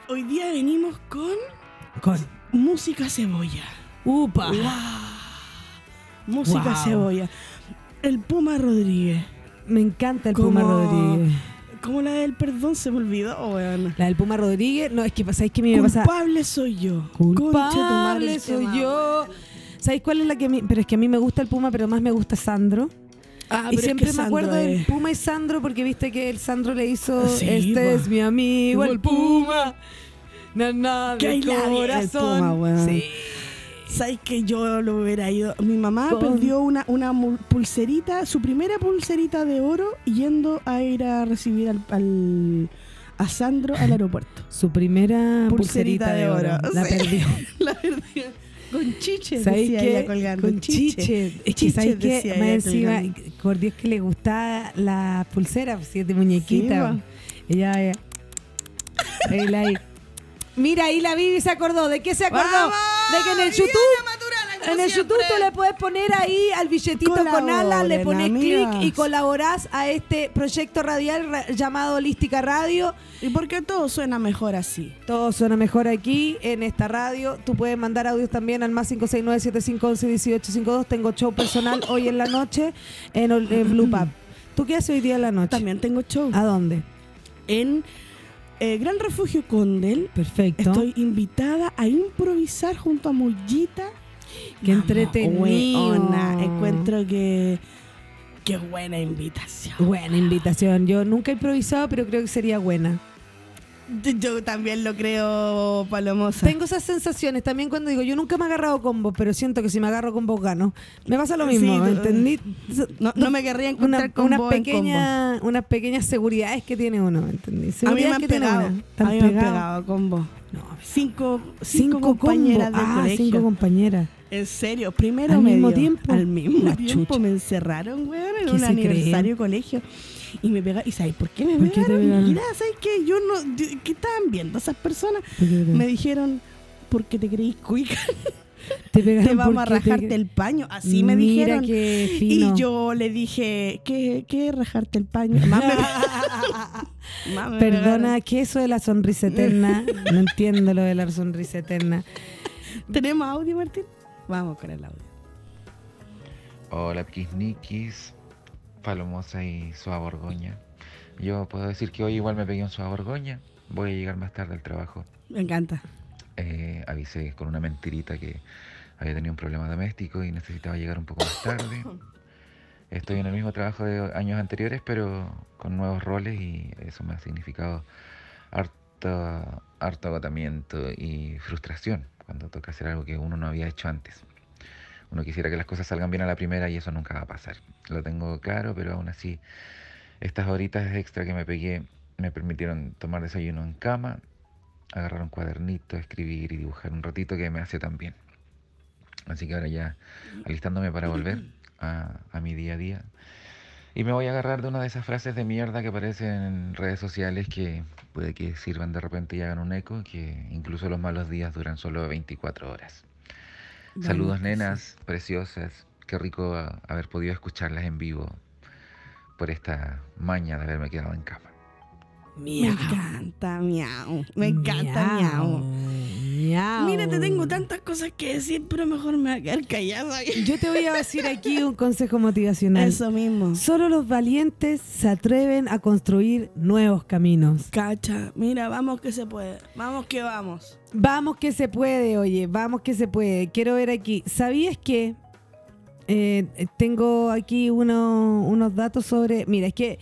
Hoy día venimos con Con. música cebolla. Upa. Música Wow. cebolla. El Puma Rodríguez. Me encanta el Como- Puma Rodríguez. Como la del perdón se me olvidó, weón. La del Puma Rodríguez, no, es que ¿sabéis que a mí me pasa? Culpable soy yo. Culpable soy yo. ¿Sabéis cuál es la que a mí? Pero es que a mí me gusta el Puma, pero más me gusta Sandro. Ah, y es siempre que me acuerdo del es- Puma y Sandro porque viste que el Sandro le hizo Sí, Este po. es mi amigo, el Puma. Na, na, Que de hay corazón. Puma, weón. Sí. ¿Sabes que yo lo hubiera ido? Mi mamá Con- perdió una, una pulserita, su primera pulserita de oro, yendo a ir a recibir al, al- a Sandro al aeropuerto. Su primera Pulserita pulserita, de de oro. La sí. perdió. La verdad. Con chiche, ¿Sabéis decía qué? ella colgando. Con chiche. Es que Chiche, ¿sabéis qué? decía Más ella encima, por Dios que le gustaba la pulsera, si es de muñequita. Sí, ella, ella. Ahí. Mira, ahí la Vivi se acordó. ¿De qué se acordó? ¡Vamos! De que en el YouTube, en el siempre. YouTube tú le puedes poner ahí al billetito con ala, le pones clic y colaborás a este proyecto radial ra- llamado Holística Radio. ¿Y por qué todo suena mejor así? Todo suena mejor aquí en esta radio. Tú puedes mandar audios también al más 569-7511-1852. Tengo show personal hoy en la noche en Blue Pub. ¿Tú qué haces hoy día en la noche? También tengo show. ¿A dónde? En eh, Gran Refugio Condel Perfecto. estoy invitada a improvisar junto a Mollita. Qué weona, Encuentro que qué buena invitación. Buena invitación. Yo nunca he improvisado, pero creo que sería buena. Yo también lo creo, Palomosa. Tengo esas sensaciones también cuando digo, yo nunca me he agarrado con vos, pero siento que si me agarro con vos gano. Me pasa lo Sí, mismo, tú- ¿entendí? No, no me querría encontrar Una, unas en pequeñas, unas pequeñas seguridades que tiene uno, ¿entendí? A mí me han pegado. A mí me han pegado con vos. No, Cinco, cinco, cinco compañeras combos. de Ah, colegio. cinco compañeras. En serio, primero ¿Al mismo tiempo? Al mismo La tiempo chucha. me encerraron, weón, en ¿Qué un aniversario de colegio. Y me pegaron. ¿Y sabes por qué me ¿Por qué te pegaron? Mira, ¿sabes qué? Yo no. yo- ¿Qué estaban viendo esas personas? ¿Por qué te- Me dijeron, porque te creís cuica, te pegaron te vamos a te- rajarte el paño. Así me Mira dijeron. qué fino. Y yo le dije, ¿qué, qué es rajarte el paño? Más me- más me Perdona. ¿qué es eso de la sonrisa eterna? No entiendo lo de la sonrisa eterna. ¿Tenemos audio, Martín? Vamos con el audio. Hola, Piknikis, Palomosa y Suá Borgoña. Yo puedo decir que hoy igual me pegué un Suá Borgoña. Voy a llegar más tarde al trabajo. Me encanta. Eh, avisé con una mentirita que había tenido un problema doméstico y necesitaba llegar un poco más tarde. Estoy en el mismo trabajo de años anteriores, pero con nuevos roles y eso me ha significado harto, harto agotamiento y frustración cuando toca hacer algo que uno no había hecho antes. Uno quisiera que las cosas salgan bien a la primera y eso nunca va a pasar. Lo tengo claro, pero aún así estas horitas extra que me pegué me permitieron tomar desayuno en cama, agarrar un cuadernito, escribir y dibujar un ratito que me hace tan bien. Así que ahora ya alistándome para volver a, a mi día a día. Y me voy a agarrar de una de esas frases de mierda que aparecen en redes sociales que puede que sirvan de repente y hagan un eco, que incluso los malos días duran solo 24 horas. Saludos nenas, preciosas. Qué rico haber podido escucharlas en vivo por esta maña de haberme quedado en cama. Me encanta, miau. Me encanta, miau. Miau. Mira, te tengo tantas cosas que decir, pero mejor me voy a quedar callada. Yo te voy a decir aquí un consejo motivacional. Eso mismo. Solo los valientes se atreven a construir nuevos caminos. Cacha, mira, vamos que se puede. Vamos que vamos. Vamos que se puede, oye, vamos que se puede. Quiero ver aquí. ¿Sabías que eh, tengo aquí uno- unos datos sobre... Mira, es que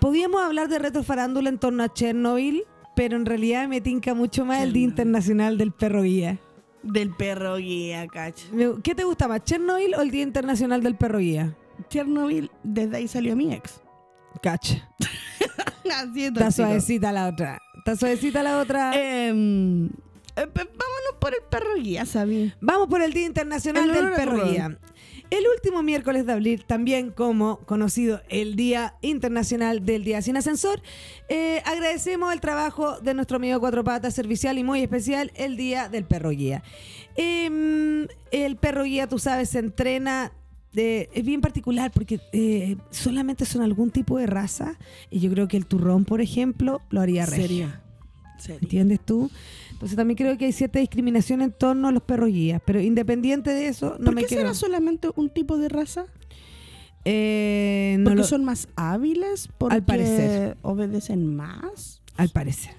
podíamos hablar de retrofarándula en torno a Chernobyl, pero en realidad me tinca mucho más el Día. Internacional del Perro Guía. Del perro guía, cacha. Me- ¿Qué te gusta más, Chernobyl o el Día Internacional del Perro Guía? Chernobyl, desde ahí salió mi ex. Cacha. Está suavecita la otra. Está suavecita la otra. Em, eh, vámonos por el perro guía, Sabi. Vamos por el Día Internacional El del Perro. Guía. El último miércoles de abril, también como conocido el Día Internacional del Día Sin Ascensor, eh, agradecemos el trabajo de nuestro amigo Cuatro Patas Servicial y muy especial el Día del Perro Guía. Em, el perro guía, tú sabes, se entrena. es bien particular porque eh, solamente son algún tipo de raza y yo creo que el turrón, por ejemplo, lo haría regio. ¿Entiendes tú? Entonces también creo que hay cierta discriminación en torno a los perros guías, pero independiente de eso, no ¿Por me qué quiero... será solamente un tipo de raza? Eh, no ¿Porque lo- son más hábiles? ¿Porque parecer. obedecen más? Al parecer.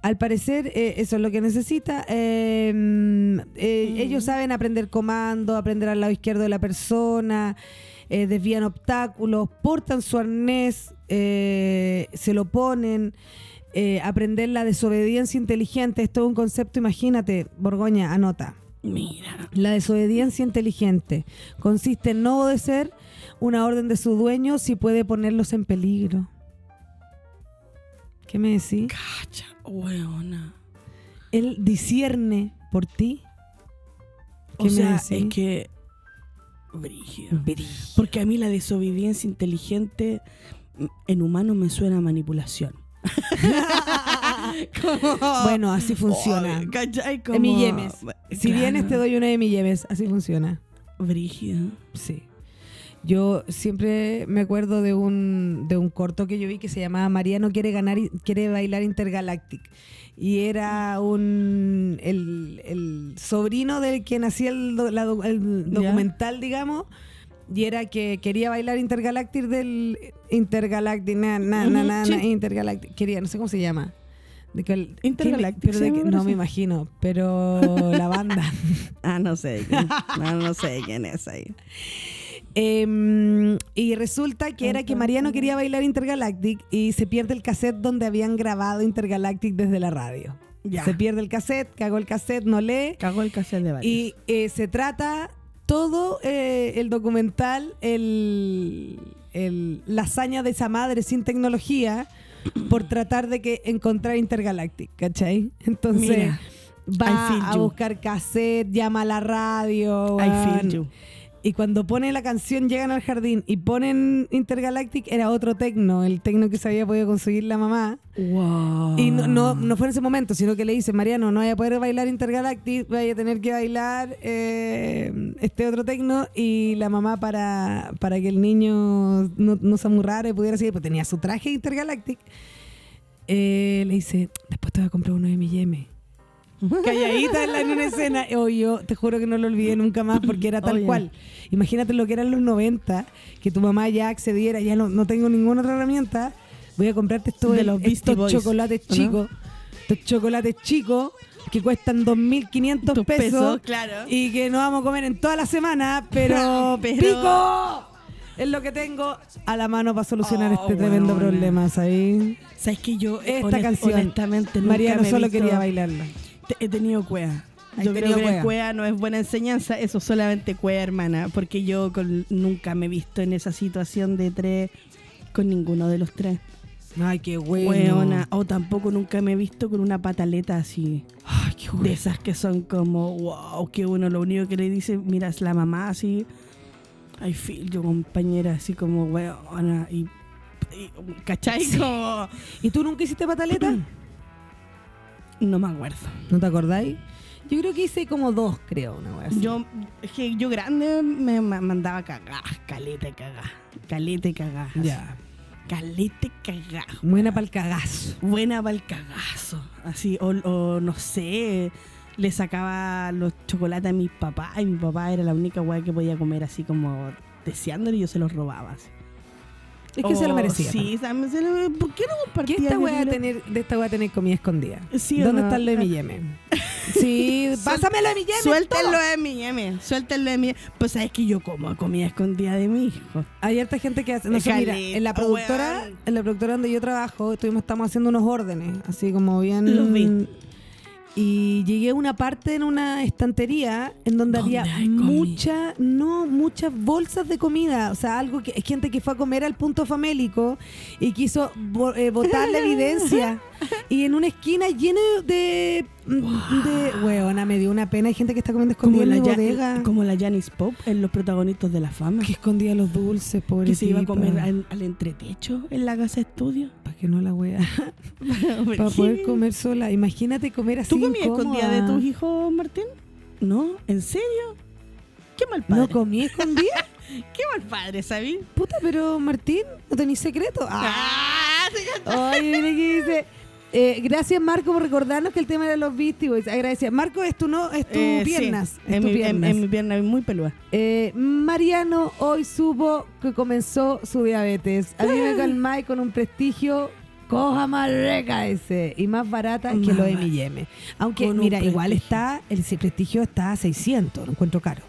Al parecer, eh, eso es lo que necesita. Eh, mm, Mm. Ellos saben aprender comando, aprender al lado izquierdo de la persona, desvían obstáculos, portan su arnés, se lo ponen. Eh, aprender la desobediencia inteligente, esto es un concepto, imagínate, Borgoña, anota. Mira. La desobediencia inteligente consiste en no obedecer una orden de su dueño si puede ponerlos en peligro. ¿Qué me decís? Cacha, weona. Él discierne por ti. O ¿Qué me sea, decís? es que... Brígido. Brígido. Porque a mí la desobediencia inteligente en humano me suena a manipulación. Como- Bueno, así funciona. Ay, ¿cachai? Como- De mi yemes. Si Claro. vienes te doy una de mi yemes. Así funciona. Brígido. Sí. Yo siempre me acuerdo de un, de un corto que yo vi que se llamaba Mariano quiere ganar quiere bailar Intergalactic. Y era un el, el sobrino del que hacía el, do- la do- el documental, digamos. Y era que quería bailar Intergalactic del Intergalactic, na, na, na, na, sí. na, Intergalactic. Quería, no sé cómo se llama. De que el- Intergalactic de que- no me imagino, pero la banda. Ah, no sé. no, no sé quién es ahí. Em, y resulta que era que Mariano quería bailar Intergalactic y se pierde el cassette donde habían grabado Intergalactic desde la radio. Ya. Se pierde el cassette, cagó el cassette, no lee. Cagó el cassette de varios. Y eh, se trata todo eh, el documental, el, el- la hazaña de esa madre sin tecnología por tratar de que encontrar Intergalactic, ¿cachai? Entonces Mira, va a buscar cassette, llama a la radio. I feel weón. you. Y cuando pone la canción Llegan al jardín y ponen Intergalactic, era otro tecno, el tecno que se había podido conseguir la mamá. Wow. Y no, no, no fue en ese momento, sino que le dice, Mariano, no vaya a poder bailar Intergalactic, vaya a tener que bailar eh, este otro tecno y la mamá para, para que el niño no, no se amurrara y pudiera seguir, pues tenía su traje Intergalactic, eh, le dice, después te voy a comprar uno de mi yeme. Calladita en, la, en una escena. O yo te juro que no lo olvidé nunca más porque era tal cual. Imagínate lo que eran los 90, que tu mamá ya accediera, ya no, no tengo ninguna otra herramienta. Voy a comprarte estos, De los estos Boys, chocolates ¿o no? chicos. Estos chocolates chicos que cuestan 2.500 Tus pesos, pesos, claro. y que no vamos a comer en toda la semana, pero, Pero- ¡pico! Es lo que tengo a la mano para solucionar Oh, este tremendo problema, ¿sabes? ¿Sabes que yo Esta honest- canción, honestamente nunca me he solo visto- quería bailarla. He tenido cuea. Yo creo que cuea. cuea no es buena enseñanza, eso solamente cuea, hermana, porque yo con- nunca me he visto en esa situación de tres con ninguno de los tres. Ay, qué bueno. Weona, o tampoco nunca me he visto con una pataleta así, Ay, qué de bueno. esas que son como, wow, que uno lo único que le dice, mira, es la mamá así, I feel yo compañera, así como, weona, y, y ¿cachai? Como, ¿Y tú nunca hiciste pataleta? No me acuerdo. ¿No te acordáis? Yo creo que hice como dos, creo, una así. Yo, que yo grande me ma- mandaba cagar, calete cagar, calete cagar. Ya. Calete cagar. Buena para el cagazo. Buena para el cagazo. Así, o, o no sé, le sacaba los chocolates a mi papá y mi papá era la única weá que podía comer así como deseándole y yo se los robaba. así. Es que se lo O- merecía. Sí, se lo- ¿por qué no ¿Qué compartía? esta wea le- tener, de esta wea tener comida escondida? Sí, ¿o ¿Dónde no? está lo de mi yeme? Sí, pásamelo de mi yeme. Suéltenlo todo. de mi yeme, suéltenlo de mi Pues sabes que yo como comida escondida de mi hijo. Hay harta gente que hace. No sé, mira, en la productora, en la productora donde yo trabajo, estuvimos, estamos haciendo unos órdenes, así como bien. Los vi. Y llegué a una parte en una estantería en donde ¿Dónde había hay comida? mucha, no, muchas bolsas de comida. O sea, algo que gente que fue a comer al punto famélico y quiso bo- eh, botar la evidencia. Y en una esquina lleno de. De weona, me dio una pena. Hay gente que está comiendo Como escondida en la, Ja- bodega. como la Janis Pop en Los Protagonistas de la Fama. que escondía los dulces, pobre Que se iba a comer al, al entretecho en la casa estudio. Para que no la wea. Para poder comer sola. Imagínate comer así. ¿Tú comías escondida de tus hijos, Martín? ¿No? ¿En serio? Qué mal padre. No comí escondida. Qué mal padre, ¿sabí? Puta, pero Martín, ¿no tenés secreto? Ah. Ay, mira que dice. Eh, gracias Marco por recordarnos que el tema era los Beastie Boys. Agradecía. Marco, es tu no, es tu Eh, sí, piernas. es en, tu mi, piernas. en mi pierna muy peluda. Eh, Mariano hoy supo que comenzó su diabetes. A mí me calmáis con un prestigio coja más rica ese y más barata que lo de Más mi yeme. Aunque, con mira, igual está, el prestigio está a 600, lo encuentro caro.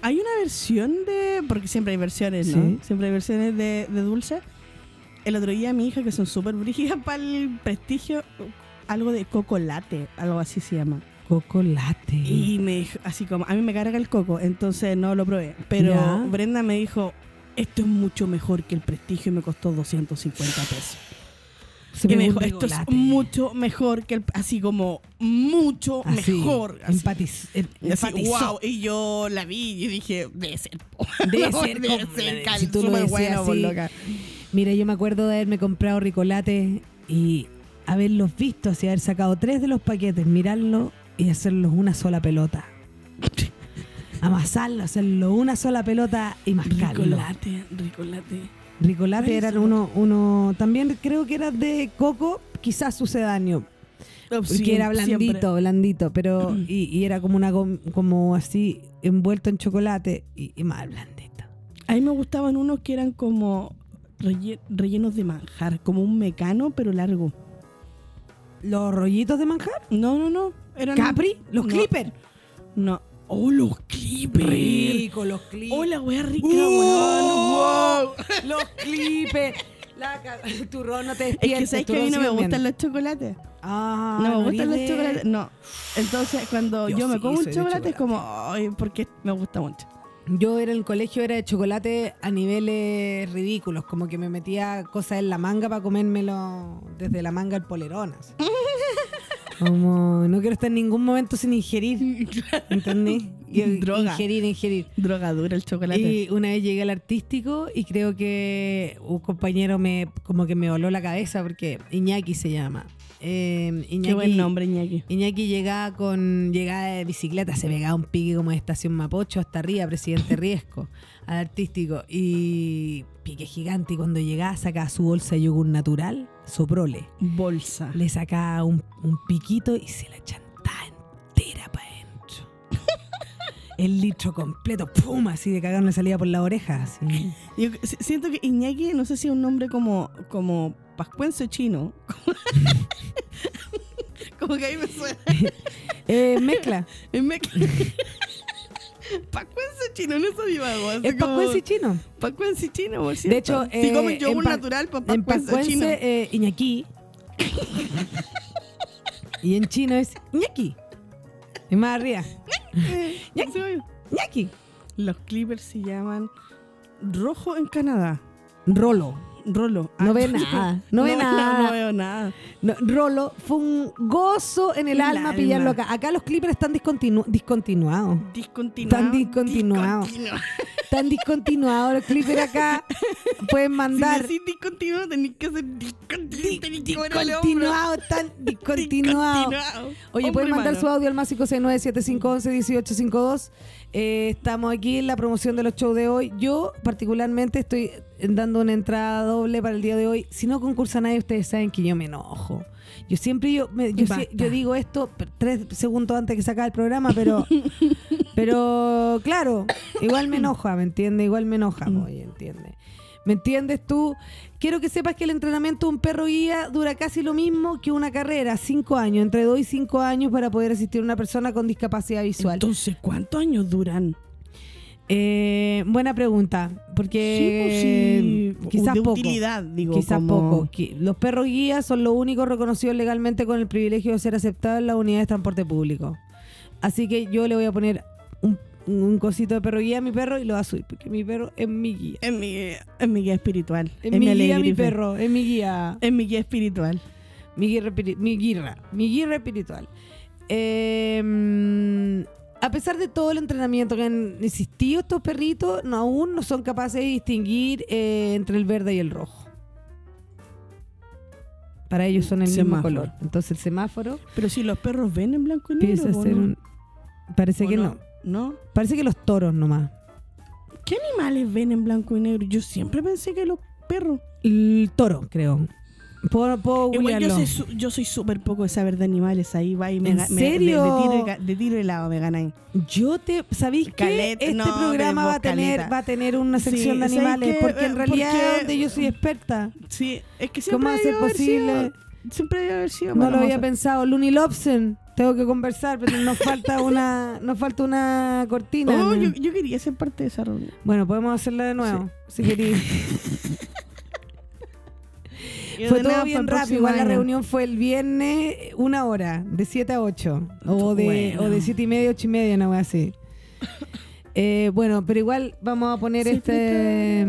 Hay una versión de. Porque siempre hay versiones, ¿no? Sí. Siempre hay versiones de, de dulce. El otro día mi hija, que son súper brígidas para el prestigio, algo de coco latte, algo así se llama. Coco latte. Y me dijo, así como, a mí me carga el coco, entonces no lo probé. Pero Ya. Brenda me dijo, esto es mucho mejor que el prestigio y me costó 250 pesos. Se y me dijo, esto es mucho mejor que el, así como, mucho Así, mejor. Así. empatiz- em- Y así, empatizó. wow, y yo la vi y dije, debe ser. po". Debe ser debe ser si tú lo bueno, así. loca. Mira, yo me acuerdo de haberme comprado ricolate y haberlos visto, así haber sacado tres de los paquetes, mirarlo y hacerlos una sola pelota. Amasarlo, hacerlo una sola pelota y mascarlo. Ricolate, ricolate. Ricolate ¿Cuál es eran uno, uno, también creo que era de coco, quizás sucedáneo, porque era blandito, blandito, pero y, y era como una como así envuelto en chocolate y, y más blandito. A mí me gustaban unos que eran como relle- rellenos de manjar, como un mecano, pero largo. Los rollitos de manjar, No, no, no. Eran Capri, los no. clippers. No. Oh, los clippers. Rico, los clipes. Oh, la wea rica, Uh, weón. Wow. Los clipes. La turrón no te Es que sabes que a mí no me gustan los chocolates. Ah, No me gustan los chocolates. No. Entonces, cuando Yo yo, me como un de chocolate, es chocolate. como, ay, porque me gusta mucho. Yo era en el colegio, era de chocolate a niveles ridículos, como que me metía cosas en la manga para comérmelo desde la manga al polerón. así. Como no quiero estar en ningún momento sin ingerir, ¿entendés? Y- Droga. Ingerir, ingerir. Drogadura el chocolate. Y una vez llegué al artístico y creo que un compañero me como que me voló la cabeza porque Iñaki se llama. Eh, Iñaki, Qué buen nombre, Iñaki. Iñaki llegaba con llegada de bicicleta, se pegaba un pique como de estación Mapocho hasta arriba, presidente Riesco, al artístico. Y pique gigante. Y cuando llegaba, sacaba su bolsa de yogur natural, soprole. Bolsa. Le sacaba un, un piquito y se la chantaba entera para. El litro completo, ¡pum! Así de cagar le salía por la oreja. Así. Yo si- siento que Iñaki, no sé si es un nombre como, como pascuense chino. como que ahí me suena. Eh, mezcla. Es me- pascuense chino, no sabía Es como- pascuense y chino. Pascuense chino, por De hecho, si eh, comen yogur en pa- natural, pues En pascuense chino. eh, Iñaki. y en chino es Iñaki. Y más arriba. Sí, Iñaki. Los clippers se llaman rojo en Canadá. Rolo. Rolo. No ve nada, no ve veo nada. No veo nada. No, Rolo fue un gozo en el, El alma, alma. pillarlo acá. Acá los clippers están discontinu- discontinuados. Discontinuado. Tan discontinuado. Discontinuado. Están discontinuados los clippers acá. Pueden mandar. Si decís discontinuado, tenés que hacer discontinuado. tenés que mover el hombro. Discontinuado, tan discontinuado. Discontinuado. Oye, Hombro pueden mandar mano. su audio al más 569-7511-1852. Eh, estamos aquí en la promoción de los shows de hoy. Yo, particularmente, estoy dando una entrada doble para el día de hoy. Si no concursa nadie, ustedes saben que yo me enojo. Yo siempre yo, me- yo, Basta. si- yo digo esto tres segundos antes que se acabe el programa, pero, pero claro, igual me enoja, ¿me entiendes? Igual me enoja, Mm. oye, ¿entiendes? ¿Me entiendes tú? Quiero que sepas que el entrenamiento de un perro guía dura casi lo mismo que una carrera, cinco años, entre dos y cinco años para poder asistir a una persona con discapacidad visual. Entonces, ¿cuántos años duran? Eh, buena pregunta, porque Sí, pues sí. quizás de poco. utilidad, digo. Quizás como- poco. Los perros guías son los únicos reconocidos legalmente con el privilegio de ser aceptados en las unidades de transporte público. Así que yo le voy a poner un, un cosito de perro guía a mi perro y lo va a subir, porque mi perro es mi guía. Es mi, es mi guía espiritual. Es mi guía, mi perro, es mi guía. Es mi guía espiritual. Mi espiri- mi guirra, mi guirra espiritual. Eh, mm, a pesar de todo el entrenamiento que han existido estos perritos, no, aún no son capaces de distinguir eh, entre el verde y el rojo. Para ellos son el mismo color. Entonces el semáforo Pero si los perros ven en blanco y negro. empieza a ¿o ser no? un... Parece ¿O que no. ¿No? Parece que los toros nomás. ¿Qué animales ven en blanco y negro? Yo siempre pensé que los perros. El toro, creo. Puedo, puedo Igual yo soy, su- yo soy súper poco de saber de animales. Ahí va y me ¿En ga- me- de- serio? De, tiro, de tiro y lado me ganan. Yo te, ¿sabéis? Caleta, Este no, programa va a tener caleta. va a tener una Sí, sección de ¿sabéis animales, qué? porque en realidad porque- es donde yo soy experta. Sí, es que ¿Cómo siempre va a ser debió haber posible? sido- siempre debe haber sido. No lo había Sa- pensado. Looney Lobson, tengo que conversar, pero nos falta una nos falta una cortina. Oh, ¿no? yo, yo quería ser parte de esa reunión. Bueno, podemos hacerla de nuevo, si querís. Y Fue todo bien rápido. Igual la reunión fue el viernes, una hora, de 7 a 8. O de, Bueno. o de 7 y media, 8 y media, una wea así. Eh, bueno, pero igual vamos a poner este.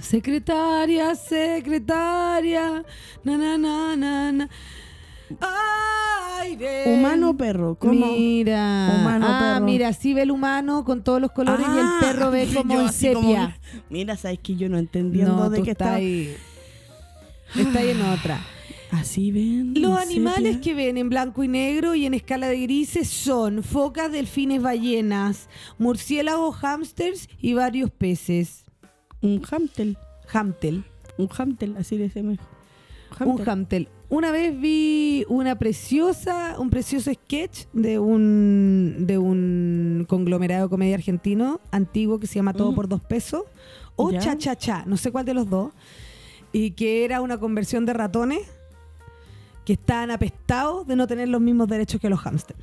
Secretaria, secretaria. Na, na, na, na, na. Humano o perro. ¿Cómo? Mira. Humano, ah, perro. mira, sí ve el humano con todos los colores y el Ah, perro ve como en como- sepia. mira, sabes que yo no entendiendo No, de qué está. ahí. Está ahí en otra. Así ven. Los animales sepia. que ven en blanco y negro y en escala de grises son focas, delfines, ballenas, murciélagos, hámsters y varios peces. Un hamtel. Hamtel. Un hamtel, así le decimos. Un hamtel. Una vez vi una preciosa, un precioso sketch de un, de un conglomerado de comedia argentino antiguo que se llama Todo Mm. por dos pesos o Ya. Cha Cha Cha, no sé cuál de los dos, y que era una conversión de ratones que estaban apestados de no tener los mismos derechos que los hámsters.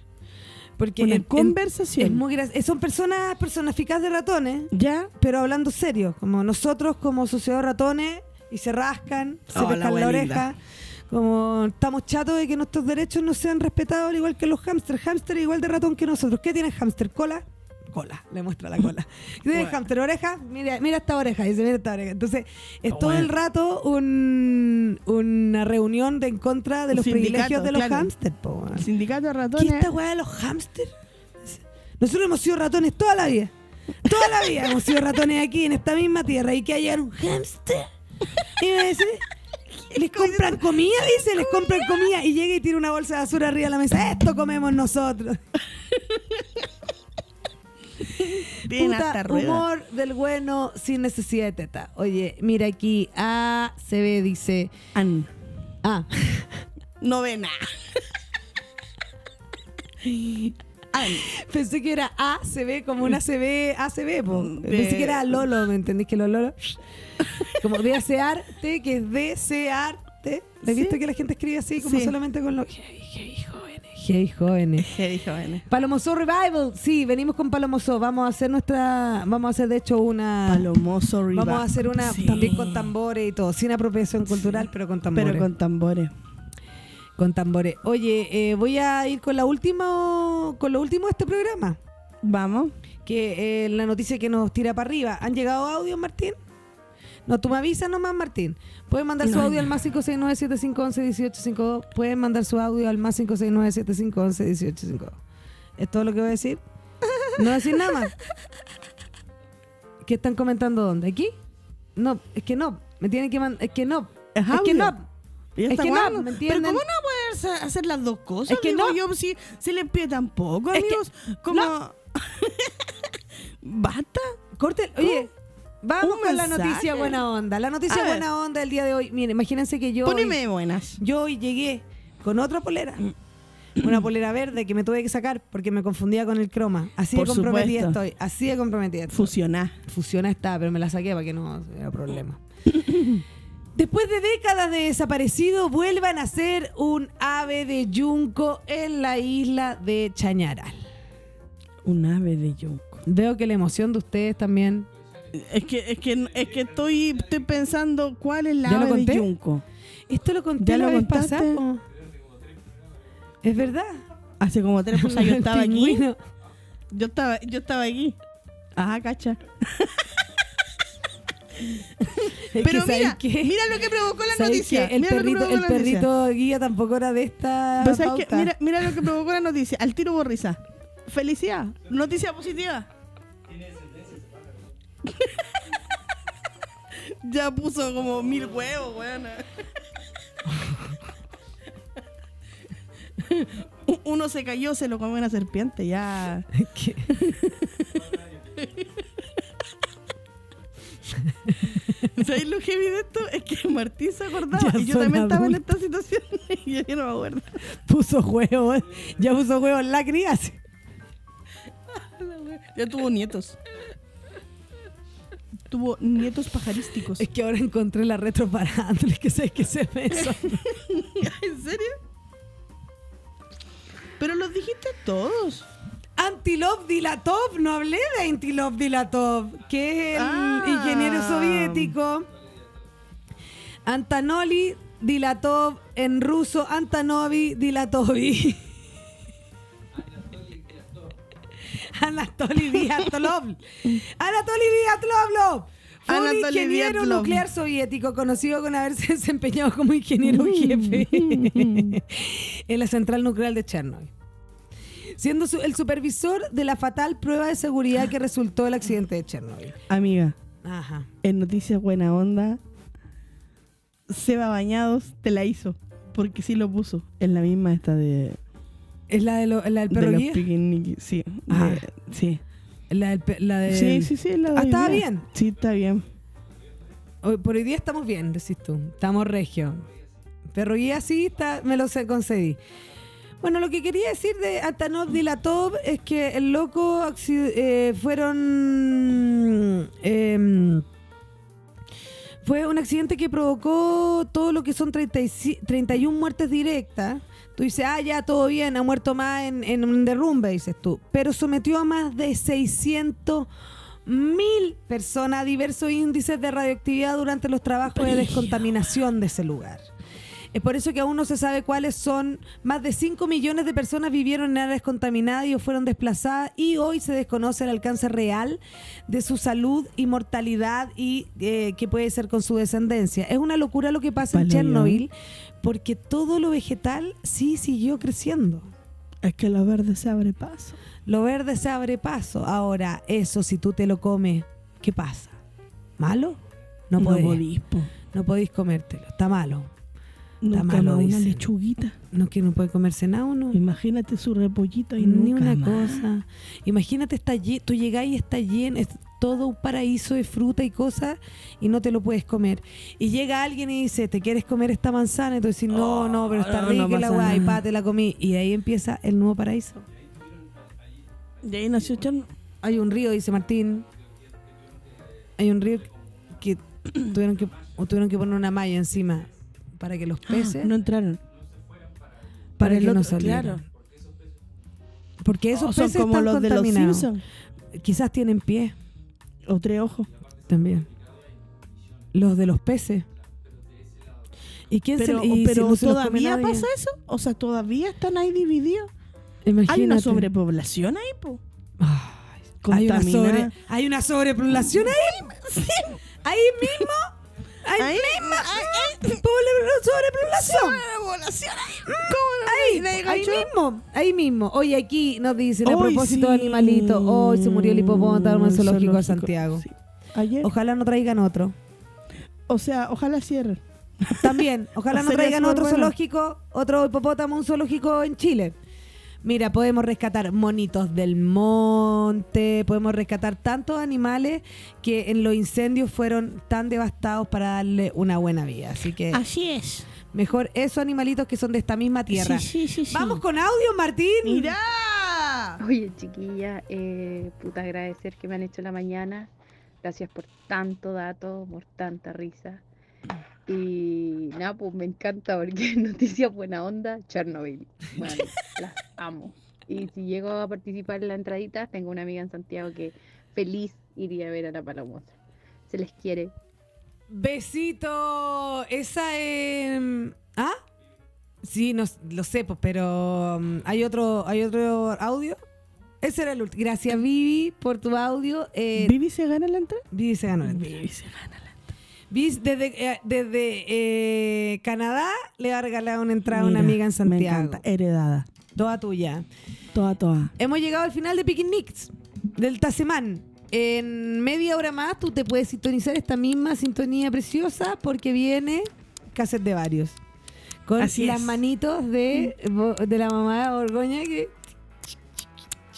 Porque Una en- en- conversación. es muy gra- son personas personificadas de ratones, ¿Ya? pero hablando serio, como nosotros como sociedad de ratones y se rascan, se Oh, la pescan la oreja. Como estamos chatos de que nuestros derechos no sean respetados al igual que los hámsters. Hámster igual de ratón que nosotros. ¿Qué tiene el hámster? ¿Cola? Cola, le muestra la cola. ¿Qué tiene el Bueno. hámster? ¿Oreja? Mira, mira esta oreja. Dice, mira esta oreja. Entonces, es todo el rato un- una reunión de en contra de los privilegios de los claro. weón. El sindicato de ¿Qué ratones. esta weá de los hámsters? Nosotros hemos sido ratones toda la vida. Toda la vida hemos sido ratones aquí en esta misma tierra. Y que haya un hámster. Y me dice, les compran comida, dice, les compran comida. Y llega y tira una bolsa de basura arriba de la mesa. Esto comemos nosotros. Tienen Puta, hasta ruedas. humor del bueno sin necesidad de teta. Oye, mira aquí. A se ve, dice. An. Ah, Novena. An. pensé que era A, se ve como una CB, ACB, po. Pensé que era Lolo, ¿me entendís que lo Lolo? Como desearte, que es desearte. ¿Le has Sí. visto que la gente escribe así, como Sí. solamente con los heavy, heavy jóvenes? Heavy jóvenes. Palomoso Revival, sí, venimos con Palomoso. Vamos a hacer nuestra, vamos a hacer de hecho una, Palomoso Revival. vamos a hacer una Sí. también con tambores y todo, sin apropiación cultural, pero con tambores. Pero con tambores. Con tambores. Oye, eh, voy a ir con la última, con lo último de este programa. Vamos. Que eh, la noticia que nos tira para arriba. ¿Han llegado audios, Martín? No, tú me avisas nomás, Martín. Pueden mandar su audio no. al más 569-7511-1852. Pueden mandar su audio al más 569-7511-1852. ¿Es todo lo que voy a decir? No voy a decir nada más. ¿Qué están comentando dónde? ¿Aquí? No, es que no. Me tienen que mandar. Es que no. Es Es que no. Y Es que no. ¿me Pero entienden? ¿cómo no puedes ha- hacer las dos cosas? Es que no. yo, si se le pide tampoco, Es que- amigos. como... no. ¿Basta? Corte, oye, vamos con la noticia buena onda. La noticia buena onda del día de hoy. Miren, imagínense que yo Poneme hoy, buenas. yo hoy llegué con otra polera. Una polera verde que me tuve que sacar porque me confundía con el croma. Así Por de comprometida supuesto. estoy. Así de comprometida. estoy. Fusionar. Fusiona está, pero me la saqué para que no hubiera problema. Después de décadas de desaparecido, vuelvan a ser un ave de yunco en la isla de Chañaral. Un ave de yunco. Veo que la emoción de ustedes también. Es que, es que, es que estoy, estoy pensando cuál es la ¿Ya lo ave de conté? yunco. Esto lo conté ¿Ya la lo vez pasada. Es verdad. Hace como tres cosas yo El estaba aquí. Yo estaba, yo estaba aquí. Ajá, cacha. Es Pero que, ¿sabes mira, mira lo que provocó la ¿Sabes noticia. El mira lo que perrito, el guía tampoco era de esta pauta. Mira, mira lo que provocó la noticia. Al tiro borriza. Felicidad. Noticia positiva. Ya puso como mil huevos, weón. Uno se cayó, se lo comió una serpiente, ya. ¿Qué? ¿Sabéis lo heavy de esto? Es que Martín se acordaba Ya y yo también estaba en esta situación y yo no me acuerdo. Puso huevos. Ya puso huevos en la cría. Ya tuvo nietos. Tuvo nietos pajarísticos. Es que ahora encontré la retro parándoles que sé que se me. ¿En serio? Pero los dijiste todos. Antilov Dilatov, no hablé de Antilov Dilatov, que es el Ah. ingeniero soviético. Antanoli Dilatov, en ruso Antanovi Dilatovi. Anatoly Diatlov. Anatoly Diatlov. Fue un ingeniero Diatlov. nuclear soviético conocido con haberse desempeñado como ingeniero jefe en la central nuclear de Chernobyl siendo su- el supervisor de la fatal prueba de seguridad que resultó el accidente de Chernobyl. Amiga, Ajá. en Noticias Buena Onda, Seba Bañados te la hizo. Porque sí lo puso. En la misma esta de, ¿Es la, de lo- la del de perro los guía? piquiniquis. Sí. Ah. de- sí. La del, la del- Sí, sí, sí. La Ah, de hoy ¿estaba bien? Sí, está bien. Hoy- por hoy día estamos bien, decís tú. Estamos regio. Perro guía sí, está, me lo concedí. Bueno, lo que quería decir de Atanov Dilatov es que el loco eh, fueron em, Fue un accidente que provocó todo lo que son 35 31 muertes directas. Tú dices, ah, ya, todo bien, ha muerto más en, en un derrumbe, dices tú. Pero sometió a más de 600 mil personas a diversos índices de radioactividad durante los trabajos de descontaminación de ese lugar. Es por eso que aún no se sabe cuáles son. Más de 5 millones de personas vivieron en áreas contaminadas y o fueron desplazadas y hoy se desconoce el alcance real de su salud y mortalidad y eh, qué puede ser con su descendencia. Es una locura lo que pasa en. Chernobyl porque todo lo vegetal sí siguió creciendo. Es que lo verde se abre paso. Lo verde se abre paso. Ahora, eso si tú te lo comes, ¿qué pasa? ¿Malo? No, No podéis. podís, po. No podéis comértelo. Está malo. Nunca malo, una dicen. lechuguita. No que no puede comerse nada uno. Imagínate su repollito y Ni nunca una más. cosa. Imagínate, está tú llegás y está lleno, todo un paraíso de fruta y cosas y no te lo puedes comer. Y llega alguien y dice, ¿te quieres comer esta manzana? Y tú dices, no, no, pero está no, rica no la guay, pa, te la comí. Y ahí empieza el nuevo paraíso. De ahí nació Chernobyl. Hay un río, dice Martín. Hay un río que tuvieron que, o tuvieron que poner una malla encima para que los peces, no entraron. para para el que no salieran. claro. Porque esos O son peces como están los de los contaminados. Simpsons. Quizás tienen pie O tres ojos. también. Los de los peces. ¿Y quién Pero, se y si pero no todavía pasa eso. O sea, todavía están ahí divididos. Hay una sobrepoblación ahí, po. Ay, hay, una sobre, hay una sobrepoblación ahí. Ahí mismo. Ahí, Pobre- sobrepoblación. Sobrepoblación ahí. Ahí, ahí mismo, ahí mismo. Hoy aquí nos dicen a Hoy propósito de sí. animalitos, hoy se murió el hipopótamo en el zoológico de Zoológico, Santiago. sí. Ayer. Ojalá no traigan otro. O sea, ojalá cierren. También, ojalá no Sería traigan súper otro bueno. zoológico, otro hipopótamo, un zoológico en Chile. Mira, podemos rescatar monitos del monte, podemos rescatar tantos animales que en los incendios fueron tan devastados para darle una buena vida. Así que Así es. mejor esos animalitos que son de esta misma tierra. Sí, sí, sí, sí. Vamos con audio, Martín. ¡Mira! Oye, chiquilla, eh, puta agradecer que me han hecho la mañana. Gracias por tanto dato, por tanta risa. Y nada, pues me encanta porque noticias buena onda, Chernobyl. Bueno, las amo. Y si llego a participar en la entradita, tengo una amiga en Santiago que feliz iría a ver a la palomosa. Se les quiere. Besito. Esa es. ¿Ah? Sí, no, lo sé, pues, pero um, hay otro, hay otro audio. Ese era el último. Gracias, Vivi, por tu audio. Eh, ¿Vivi se gana la entrada? Vivi se ganó la entrada. Vivi se gana la desde, eh, desde eh, Canadá le va a regalar una entrada a una amiga en Me Santiago. encanta. Heredada. Toda tuya. Toda, toda. Hemos llegado al final de Picnics del Tasemán. En media hora más tú te puedes sintonizar esta misma sintonía preciosa porque viene cassette de varios. Con Así las es. manitos de, de la mamá de Borgoña que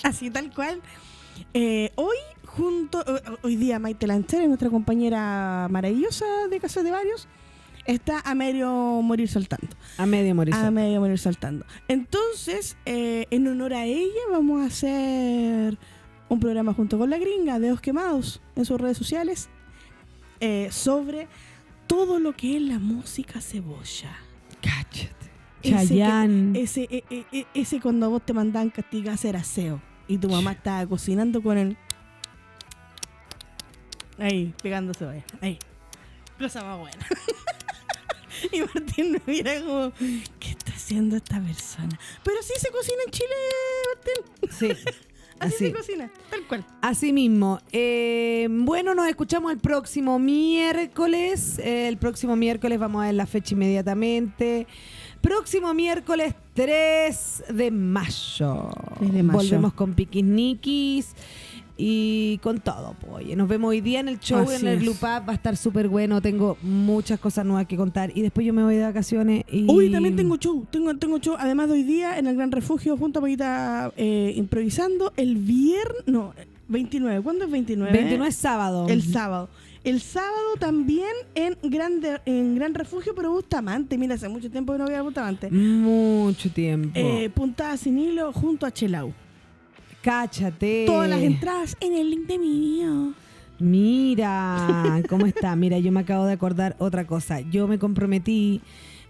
Así tal cual. Eh, hoy, junto, ho- hoy día Maite Lanchera, nuestra compañera maravillosa de Casa de Varios, está a medio morir saltando. a medio morir. A medio morir saltando. Entonces, eh, en honor a ella, vamos a hacer un programa junto con la gringa, Dedos Quemados, en sus redes sociales, eh, sobre todo lo que es la música cebolla. Cállate. Ese Chayanne. Ese, e- e- e- ese cuando vos te mandan castigar a hacer aseo y tu mamá estaba cocinando con el. Ahí, pegándose vaya. Ahí. Cosa más buena. y Martín me mira como, ¿qué está haciendo esta persona? Pero sí se cocina en Chile, Martín. Sí. Así, Así. se cocina, tal cual. Así mismo. Eh, bueno, nos escuchamos el próximo miércoles. Eh, el próximo miércoles vamos a ver la fecha inmediatamente. Próximo miércoles 3 de mayo. 3 de mayo. Volvemos con Piquisniquis y con todo. pues, Oye, nos vemos hoy día en el show Así en el. Blue Pub. Va a estar súper bueno. Tengo muchas cosas nuevas que contar. Y después yo me voy de vacaciones. Y... Hoy también tengo show, tengo, tengo show, además de hoy día en el Gran Refugio junto a Paquita eh, improvisando el viernes, no, 29, ¿cuándo es 29? 29 es sábado. El sábado. El sábado también en Gran, de- en Gran Refugio, pero Bustamante. Mira, hace mucho tiempo que no voy a Bustamante. Mucho tiempo. Eh, puntada sin hilo junto a Chelau. Cáchate. Todas las entradas en el link de mi bio. Mira, ¿cómo está? Mira, yo me acabo de acordar otra cosa. Yo me comprometí.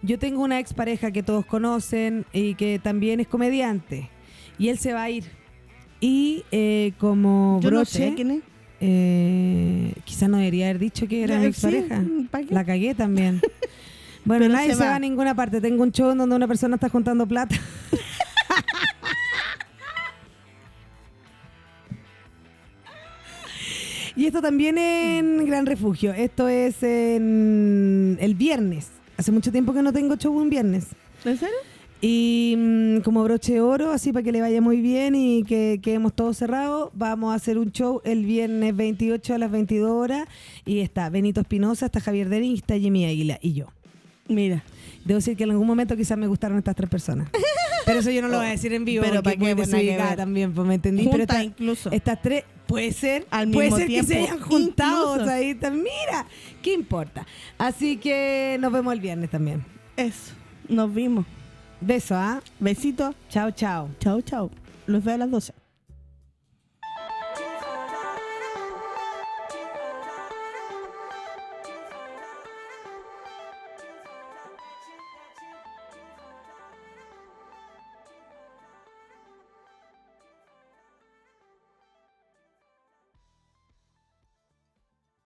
Yo tengo una expareja que todos conocen y que también es comediante. Y él se va a ir. Y eh, como Yo no broche, sé quién es. eh, quizá no debería haber dicho que era mi expareja. La cagué también. Bueno, Pero nadie se se va. va. a ninguna parte. Tengo un show en donde una persona está juntando plata. y esto también en Gran Refugio. Esto es en el viernes. Hace mucho tiempo que no tengo show un viernes. ¿En serio? Y mm, como broche de oro, así para que le vaya muy bien y que quedemos todos cerrados, vamos a hacer un show el viernes 28 a las 22 horas. Y está Benito Espinosa, está Javier Derin, y está Jimmy Águila y yo. Mira. Debo decir que en algún momento quizás me gustaron estas tres personas. Pero eso yo no lo voy a decir en vivo, Pero ¿para muy Pues que desubicada también, pues me entendí. Pero Juntas esta- incluso. estas tres, puede ser, Al puede mismo ser que se tiempo, hayan juntado, o sea, ahí está- mira, ¿qué importa? Así que nos vemos el viernes también. Eso. Nos vimos. Beso, ¿ah? Besitos. Chao, chao. Chao, chao. Los veo a las 12.